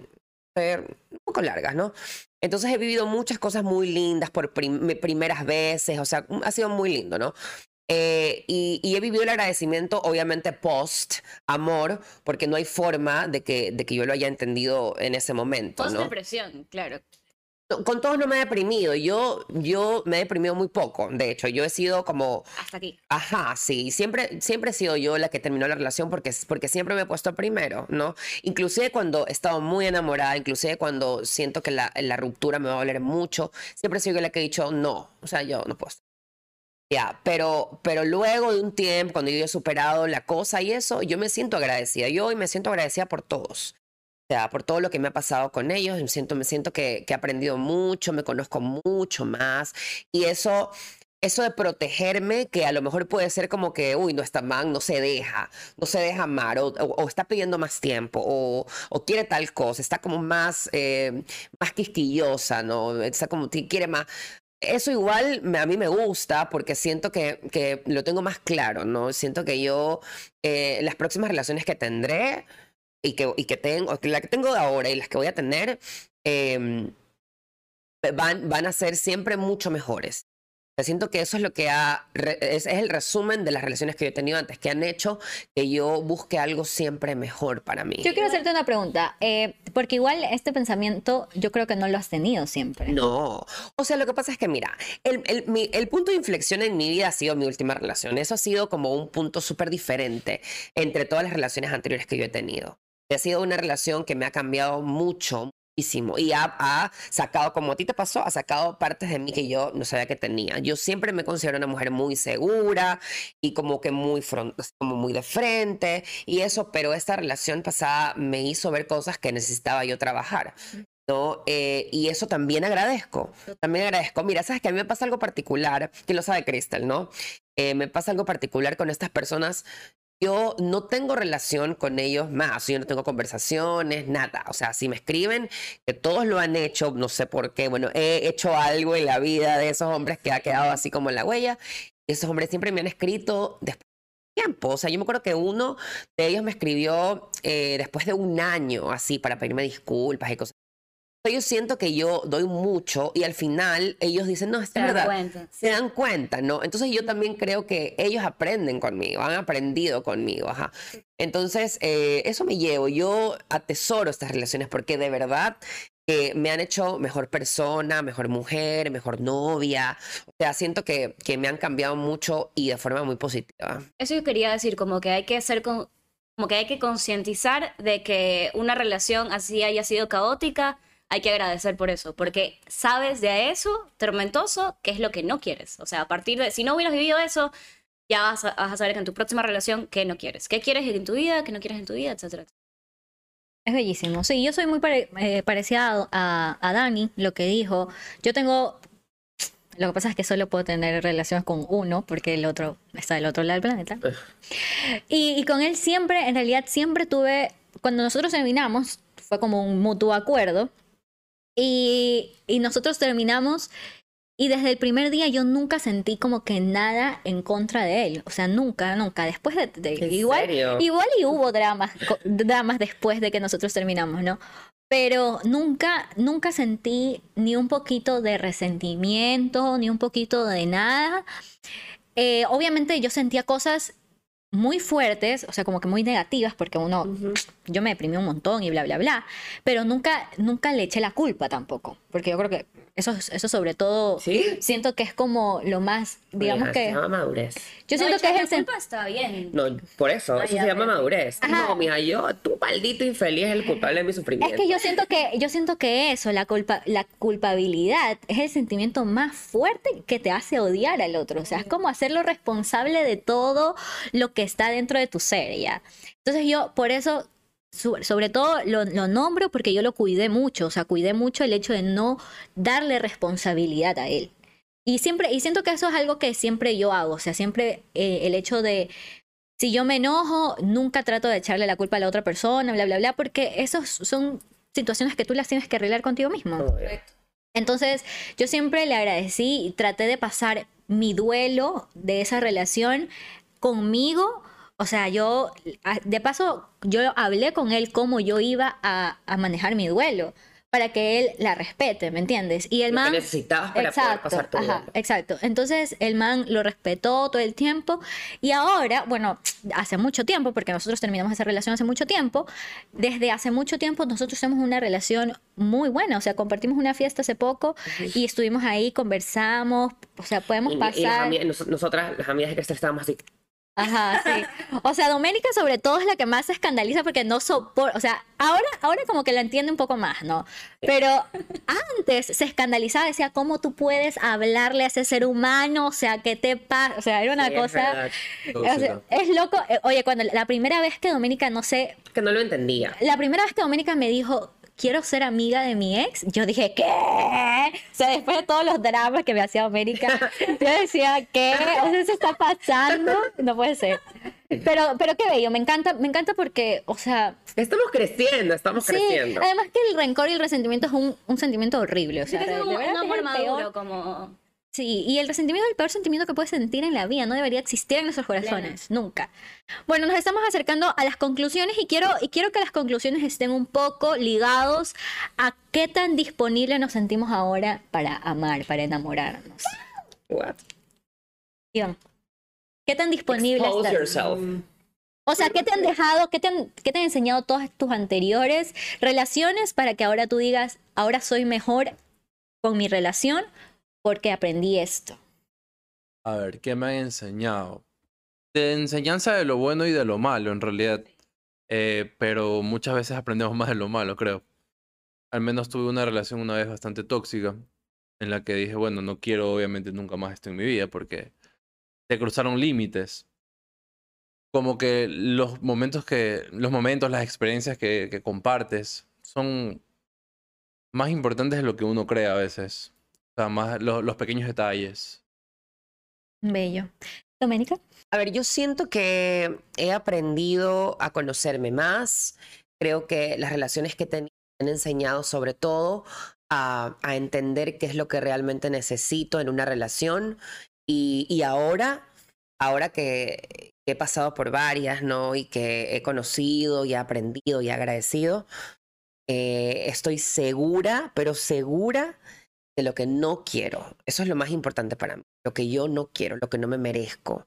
un poco largas, ¿no? Entonces he vivido muchas cosas muy lindas por prim- primeras veces, o sea, ha sido muy lindo, ¿no? Eh, y, y he vivido el agradecimiento, obviamente, post amor, porque no hay forma de que, de que yo lo haya entendido en ese momento, Post ¿no? depresión, claro. Con todos no me he deprimido, yo, yo me he deprimido muy poco, de hecho, yo he sido como Hasta aquí. Ajá, sí, siempre, siempre he sido yo la que terminó la relación porque, porque siempre me he puesto primero, ¿no? Inclusive cuando he estado muy enamorada, inclusive cuando siento que la, la ruptura me va a doler mucho, siempre he sido yo la que he dicho no, o sea, yo no puedo. Ya, pero, pero luego de un tiempo, cuando yo he superado la cosa y eso, yo me siento agradecida. Yo hoy me siento agradecida por todos. Sea, por todo lo que me ha pasado con ellos. Me siento, me siento que, que he aprendido mucho, me conozco mucho más. Y eso, eso de protegerme, que a lo mejor puede ser como que, uy, no está mal, no se deja, no se deja amar, o, o- o está pidiendo más tiempo, o, o quiere tal cosa, está como más, eh, más quisquillosa, ¿no? Está como, quiere más. Eso igual me- a mí me gusta porque siento que, que lo tengo más claro, ¿no? Siento que yo, eh, las próximas relaciones que tendré y que, y que tengo, la que tengo de ahora y las que voy a tener, em, van, van a ser siempre mucho mejores. O sea, Siento que eso es lo que ha, es, es el resumen de las relaciones que yo he tenido antes, que han hecho que yo busque algo siempre mejor para mí. Yo quiero hacerte una pregunta, eh, porque igual este pensamiento yo creo que no lo has tenido siempre. No, o sea, lo que pasa es que, mira, el, el- mi- el punto de inflexión en mi vida ha sido mi última relación. Eso ha sido como un punto súper diferente entre todas las relaciones anteriores que yo he tenido. Ha sido una relación que me ha cambiado mucho, muchísimo, y ha, ha sacado, como a ti te pasó, ha sacado partes de mí que yo no sabía que tenía. Yo siempre me considero una mujer muy segura y como que muy, front- como muy de frente y eso, pero esta relación pasada me hizo ver cosas que necesitaba yo trabajar. ¿no? Eh, y eso también agradezco. También agradezco. Mira, sabes que a mí me pasa algo particular, que lo sabe Crystal, ¿no? Eh, me pasa algo particular con estas personas. Yo no tengo relación con ellos más, yo no tengo conversaciones, nada. O sea, si me escriben, que todos lo han hecho, no sé por qué. Bueno, he hecho algo en la vida de esos hombres que ha quedado así como en la huella. Y esos hombres siempre me han escrito después de tiempo. O sea, yo me acuerdo que uno de ellos me escribió eh, después de un año, así, para pedirme disculpas y cosas. Yo siento que yo doy mucho y al final ellos dicen, no, es Se dan verdad. cuenta. Se dan cuenta, ¿no? Entonces yo también creo que ellos aprenden conmigo, han aprendido conmigo, ajá. Entonces, eh, eso me llevo. Yo atesoro estas relaciones porque de verdad que me han hecho mejor persona, mejor mujer, mejor novia. O sea, siento que, que me han cambiado mucho y de forma muy positiva. Eso yo quería decir, como que hay que hacer con, como que hay que concientizar de que una relación así haya sido caótica, hay que agradecer por eso, porque sabes de eso, tormentoso, qué es lo que no quieres. O sea, a partir de, si no hubieras vivido eso, ya vas a, vas a saber que en tu próxima relación, qué no quieres. ¿Qué quieres en tu vida, qué no quieres en tu vida, etcétera? Es bellísimo. Sí, yo soy muy pare- eh, parecida a, a Dani, lo que dijo. Yo tengo. Lo que pasa es que solo puedo tener relaciones con uno, porque el otro está del otro lado del planeta. Y, y con él siempre, en realidad, siempre tuve. Cuando nosotros terminamos, fue como un mutuo acuerdo. Y, y nosotros terminamos Y desde el primer día yo nunca sentí como que nada en contra de él. O sea, nunca, nunca. Después de... de- ¿En igual, serio? igual y hubo dramas, dramas después de que nosotros terminamos, ¿no? Pero nunca, nunca sentí ni un poquito de resentimiento, ni un poquito de nada. Eh, obviamente yo sentía cosas muy fuertes, o sea, como que muy negativas, porque uno, yo me deprimí un montón y bla, bla, bla. Pero nunca, nunca le eché la culpa tampoco, porque yo creo que eso, eso sobre todo, ¿Sí? siento que es como lo más, digamos Mija, que, Se llama madurez. yo No, siento que es el culpa está bien. No, por eso, eso ya, se llama madurez. Ajá. No, mija, yo, tú maldito infeliz, es el culpable de mi sufrimiento. Es que yo siento que yo siento que eso, la culpa, la culpabilidad es el sentimiento más fuerte que te hace odiar al otro. O sea, es como hacerlo responsable de todo lo que está dentro de tu ser, ¿ya? Entonces yo por eso sobre todo lo, lo nombro porque yo lo cuidé mucho, o sea, cuidé mucho el hecho de no darle responsabilidad a él. Y siempre, y siento que eso es algo que siempre yo hago, o sea, siempre eh, el hecho de si yo me enojo, nunca trato de echarle la culpa a la otra persona, bla, bla, bla, porque esos son situaciones que tú las tienes que arreglar contigo mismo. Entonces, yo siempre le agradecí y traté de pasar mi duelo de esa relación conmigo. O sea, yo, de paso, yo hablé con él cómo yo iba a, a manejar mi duelo para que él la respete, ¿me entiendes? Y el Lo man... necesitabas para poder pasar tu ajá, exacto. Entonces el man lo respetó todo el tiempo y ahora, bueno, hace mucho tiempo, porque nosotros terminamos esa relación hace mucho tiempo, desde hace mucho tiempo nosotros tenemos una relación muy buena, o sea, compartimos una fiesta hace poco y estuvimos ahí, conversamos, o sea, podemos Y, y las pasar. amigas- nos- nosotras, las amigas de que estábamos así. Ajá, sí. O sea, Doménica sobre todo es la que más se escandaliza porque no soporta, o sea, ahora, ahora como que la entiende un poco más, ¿no? Pero antes se escandalizaba, decía, ¿cómo tú puedes hablarle a ese ser humano? O sea, ¿qué te pasa? O sea, era una Sí, es cosa... o sea, es loco. Eh, Oye, cuando la primera vez que Doménica, no sé, Que no lo entendía. la primera vez que Doménica me dijo, quiero ser amiga de mi ex, yo dije, ¿qué? O sea, después de todos los dramas que me hacía Doménica, yo decía, ¿qué? O sea, ¿eso está pasando? No puede ser. Pero, pero qué bello, me encanta, me encanta porque, o sea, Estamos creciendo, estamos sí, creciendo. además que el rencor y el resentimiento es un, un sentimiento horrible, o sea, es un, amor maduro, como... Sí, y el resentimiento es el peor sentimiento que puedes sentir en la vida, no debería existir en nuestros corazones, nunca. Bueno, nos estamos acercando a las conclusiones y quiero, y quiero que las conclusiones estén un poco ligados a qué tan disponible nos sentimos ahora para amar, para enamorarnos. What? Iván, ¿qué tan disponible Expose estás? yourself. O sea, ¿qué te han dejado, qué te han, qué te han enseñado todas tus anteriores relaciones para que ahora tú digas, ahora soy mejor con mi relación porque aprendí esto? A ver, ¿qué me han enseñado? De enseñanza de lo bueno y de lo malo, en realidad. Eh, pero muchas veces aprendemos más de lo malo, creo. Al menos tuve una relación una vez bastante tóxica, en la que dije, bueno, no quiero obviamente nunca más esto en mi vida, porque se cruzaron límites. Como que los momentos que, los momentos, las experiencias que, que compartes son más importantes de lo que uno cree a veces. O sea, más lo- los pequeños detalles. Bello. Doménica. A ver, yo siento que he aprendido a conocerme más. Creo que las relaciones que he tenido me han enseñado sobre todo a, a entender qué es lo que realmente necesito en una relación. Y, y ahora, ahora que he pasado por varias, ¿no? Y que he conocido y he aprendido y he agradecido, eh, estoy segura, pero segura de lo que no quiero. Eso es lo más importante para mí. Lo que yo no quiero, lo que no me merezco.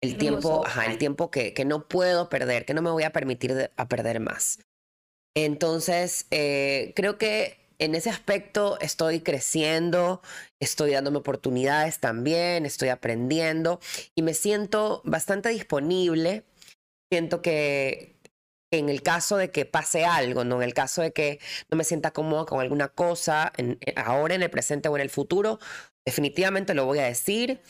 El tiempo, ajá, el tiempo que, que no puedo perder, que no me voy a permitir de- a perder más. Entonces, eh, creo que en ese aspecto estoy creciendo, estoy dándome oportunidades también, estoy aprendiendo y me siento bastante disponible. Siento que en el caso de que pase algo, ¿no? En el caso de que no me sienta cómoda con alguna cosa, en- en- ahora en el presente o en el futuro, definitivamente lo voy a decir.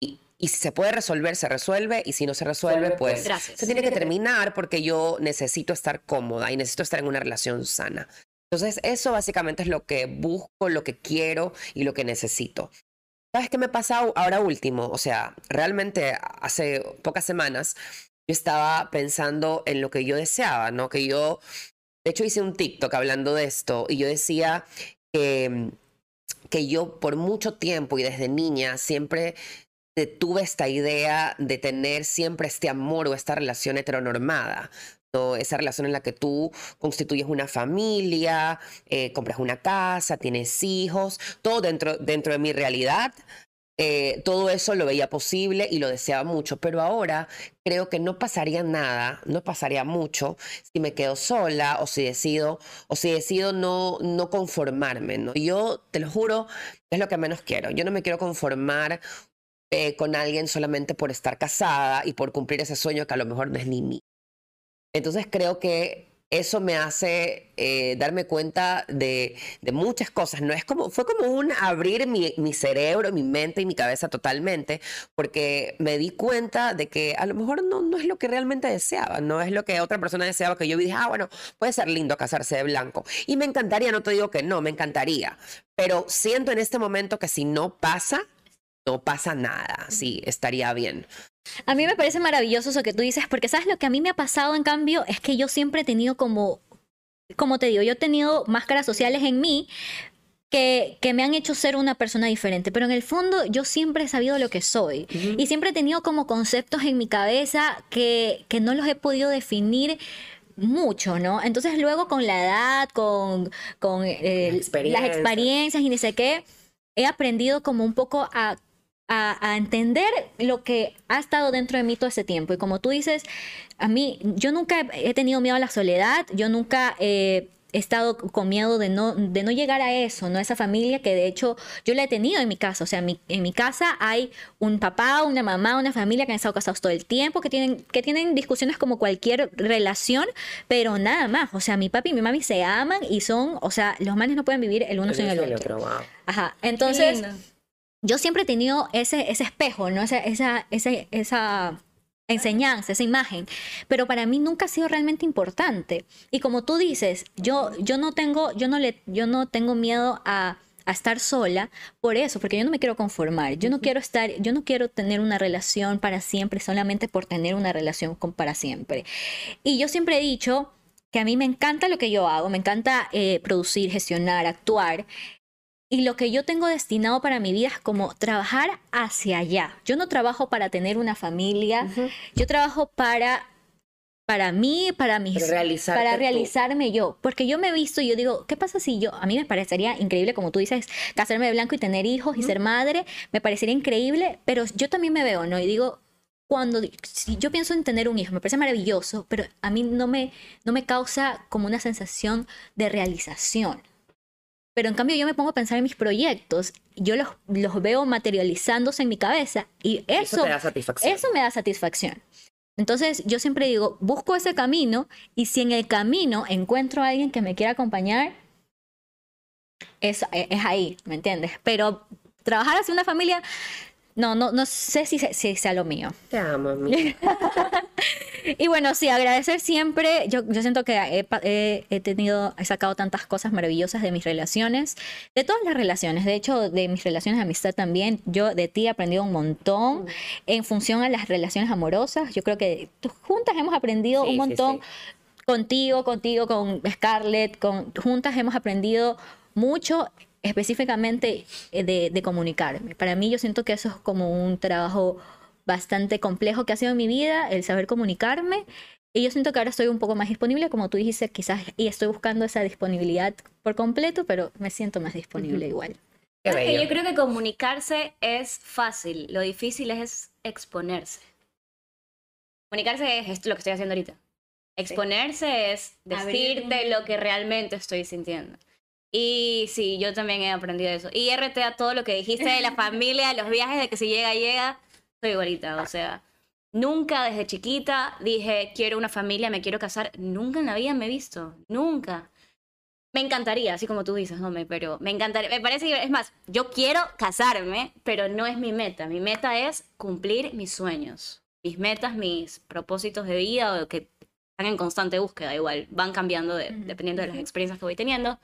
Y, y si se puede resolver, se resuelve. Y si no se resuelve, pues Gracias. se tiene que terminar porque yo necesito estar cómoda y necesito estar en una relación sana. Entonces, eso básicamente es lo que busco, lo que quiero y lo que necesito. ¿Sabes qué me pasa ahora último? O sea, realmente hace pocas semanas yo estaba pensando en lo que yo deseaba, ¿no? Que yo, de hecho, hice un TikTok hablando de esto y yo decía que yo por mucho tiempo y desde niña siempre tuve esta idea de tener siempre este amor o esta relación heteronormada. ¿no? Esa relación en la que tú constituyes una familia, eh, compras una casa, tienes hijos, todo dentro, dentro de mi realidad. Eh, todo eso lo veía posible y lo deseaba mucho, pero ahora creo que no pasaría nada, no pasaría mucho si me quedo sola o si decido, o si decido no, no conformarme. ¿no? Yo te lo juro, es lo que menos quiero. Yo no me quiero conformar eh, con alguien solamente por estar casada y por cumplir ese sueño que a lo mejor no es ni mí. Entonces creo que eso me hace eh, darme cuenta de, muchas cosas. No es como, fue como un abrir mi, cerebro, mi mente y mi cabeza totalmente, porque me di cuenta de que a lo mejor no, no es lo que realmente deseaba, no es lo que otra persona deseaba, que yo dije, ah, bueno, puede ser lindo casarse de blanco. Y me encantaría, no te digo que no, me encantaría, pero siento en este momento que si no pasa, no pasa nada, sí, estaría bien. A mí me parece maravilloso eso que tú dices, porque sabes lo que a mí me ha pasado en cambio es que yo siempre he tenido como, como te digo, yo he tenido máscaras sociales en mí, que, que, me han hecho ser una persona diferente, pero en el fondo yo siempre he sabido lo que soy y siempre he tenido como conceptos en mi cabeza que, que no los he podido definir mucho, ¿no? Entonces luego con la edad, con, con eh, las experiencias y ni sé qué, he aprendido como un poco a a, entender lo que ha estado dentro de mí todo ese tiempo. Y como tú dices, a mí, yo nunca he tenido miedo a la soledad, yo nunca he estado con miedo de no, de no llegar a eso, ¿no? Esa familia que de hecho yo la he tenido en mi casa. O sea, en mi casa hay un papá, una mamá, una familia que han estado casados todo el tiempo, que tienen, que tienen discusiones como cualquier relación, pero nada más. O sea, mi papi y mi mami se aman y son, o sea, los manes no pueden vivir el uno sin el, otro. Ajá. Entonces yo siempre he tenido ese, ese espejo, ¿no? Esa, esa, esa, esa enseñanza, esa imagen, pero para mí nunca ha sido realmente importante. Y como tú dices, yo, yo no tengo, yo no le, yo no tengo miedo a, a estar sola por eso, porque yo no me quiero conformar, yo no quiero estar, yo no quiero tener una relación para siempre solamente por tener una relación con para siempre. Y yo siempre he dicho que a mí me encanta lo que yo hago, me encanta eh, producir, gestionar, actuar, y lo que yo tengo destinado para mi vida es como trabajar hacia allá. Yo no trabajo para tener una familia, yo trabajo para para mí, para mis para realizarme yo, porque yo me he visto y yo digo, ¿qué pasa si yo a mí me parecería increíble como tú dices, casarme de blanco y tener hijos y ser madre, me parecería increíble, pero yo también me veo, ¿no? Y digo, cuando si yo pienso en tener un hijo, me parece maravilloso, pero a mí no me no me causa como una sensación de realización. Pero en cambio yo me pongo a pensar en mis proyectos, yo los, los veo materializándose en mi cabeza y eso, da satisfacción. eso me da satisfacción. Entonces yo siempre digo, busco ese camino y si en el camino encuentro a alguien que me quiera acompañar, es, es ahí, ¿me entiendes? Pero trabajar hacia una familia no, no, no sé si, si sea lo mío. Te amo, y bueno, sí, agradecer siempre. Yo, yo siento que he, he, tenido, he sacado tantas cosas maravillosas de mis relaciones, de todas las relaciones. De hecho, de mis relaciones de amistad también. Yo de ti he aprendido un montón en función a las relaciones amorosas. Yo creo que juntas hemos aprendido un montón. Contigo, contigo, con Scarlett, con, juntas hemos aprendido mucho específicamente eh, de, de, comunicarme. Para mí yo siento que eso es como un trabajo bastante complejo que ha sido en mi vida, el saber comunicarme. Y yo siento que ahora estoy un poco más disponible, como tú dijiste, quizás, y estoy buscando esa disponibilidad por completo, pero me siento más disponible igual. yo creo que comunicarse es fácil, lo difícil es exponerse. Comunicarse es esto lo que estoy haciendo ahorita. Exponerse es decirte lo que realmente estoy sintiendo. Y sí, yo también he aprendido eso. Y RT a todo lo que dijiste de la familia, los viajes, de que si llega, llega, soy igualita. O sea, nunca desde chiquita dije, quiero una familia, me quiero casar. Nunca en la vida me he visto. Nunca. Me encantaría, así como tú dices, hombre, pero me encantaría. Me parece es más, yo quiero casarme, pero no es mi meta. Mi meta es cumplir mis sueños. Mis metas, mis propósitos de vida, o que están en constante búsqueda, igual. Van cambiando dependiendo de las experiencias que voy teniendo.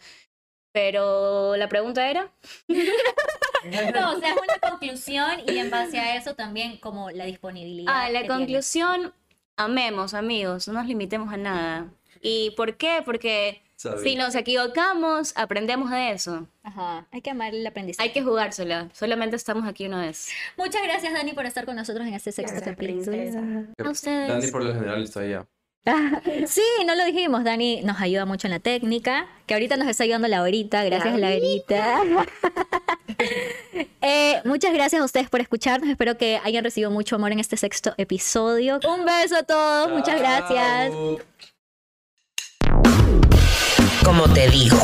Pero la pregunta era. no, o sea, es una conclusión y en base a eso también como la disponibilidad. Ah, la conclusión, amemos, amigos, no nos limitemos a nada. ¿Y por qué? Porque Sabía. si nos equivocamos, aprendemos de eso. Ajá, hay que amar el aprendizaje. Hay que jugársela. Solamente estamos aquí una vez. Muchas gracias, Dani, por estar con nosotros en este sexto capítulo. A ustedes. Dani por lo general está allá. Sí, no lo dijimos. Dani nos ayuda mucho en la técnica, que ahorita nos está ayudando Laurita. Gracias, Laurita. Eh, muchas gracias a ustedes por escucharnos. Espero que hayan recibido mucho amor en este sexto episodio. Un beso a todos. Muchas gracias. Como te digo.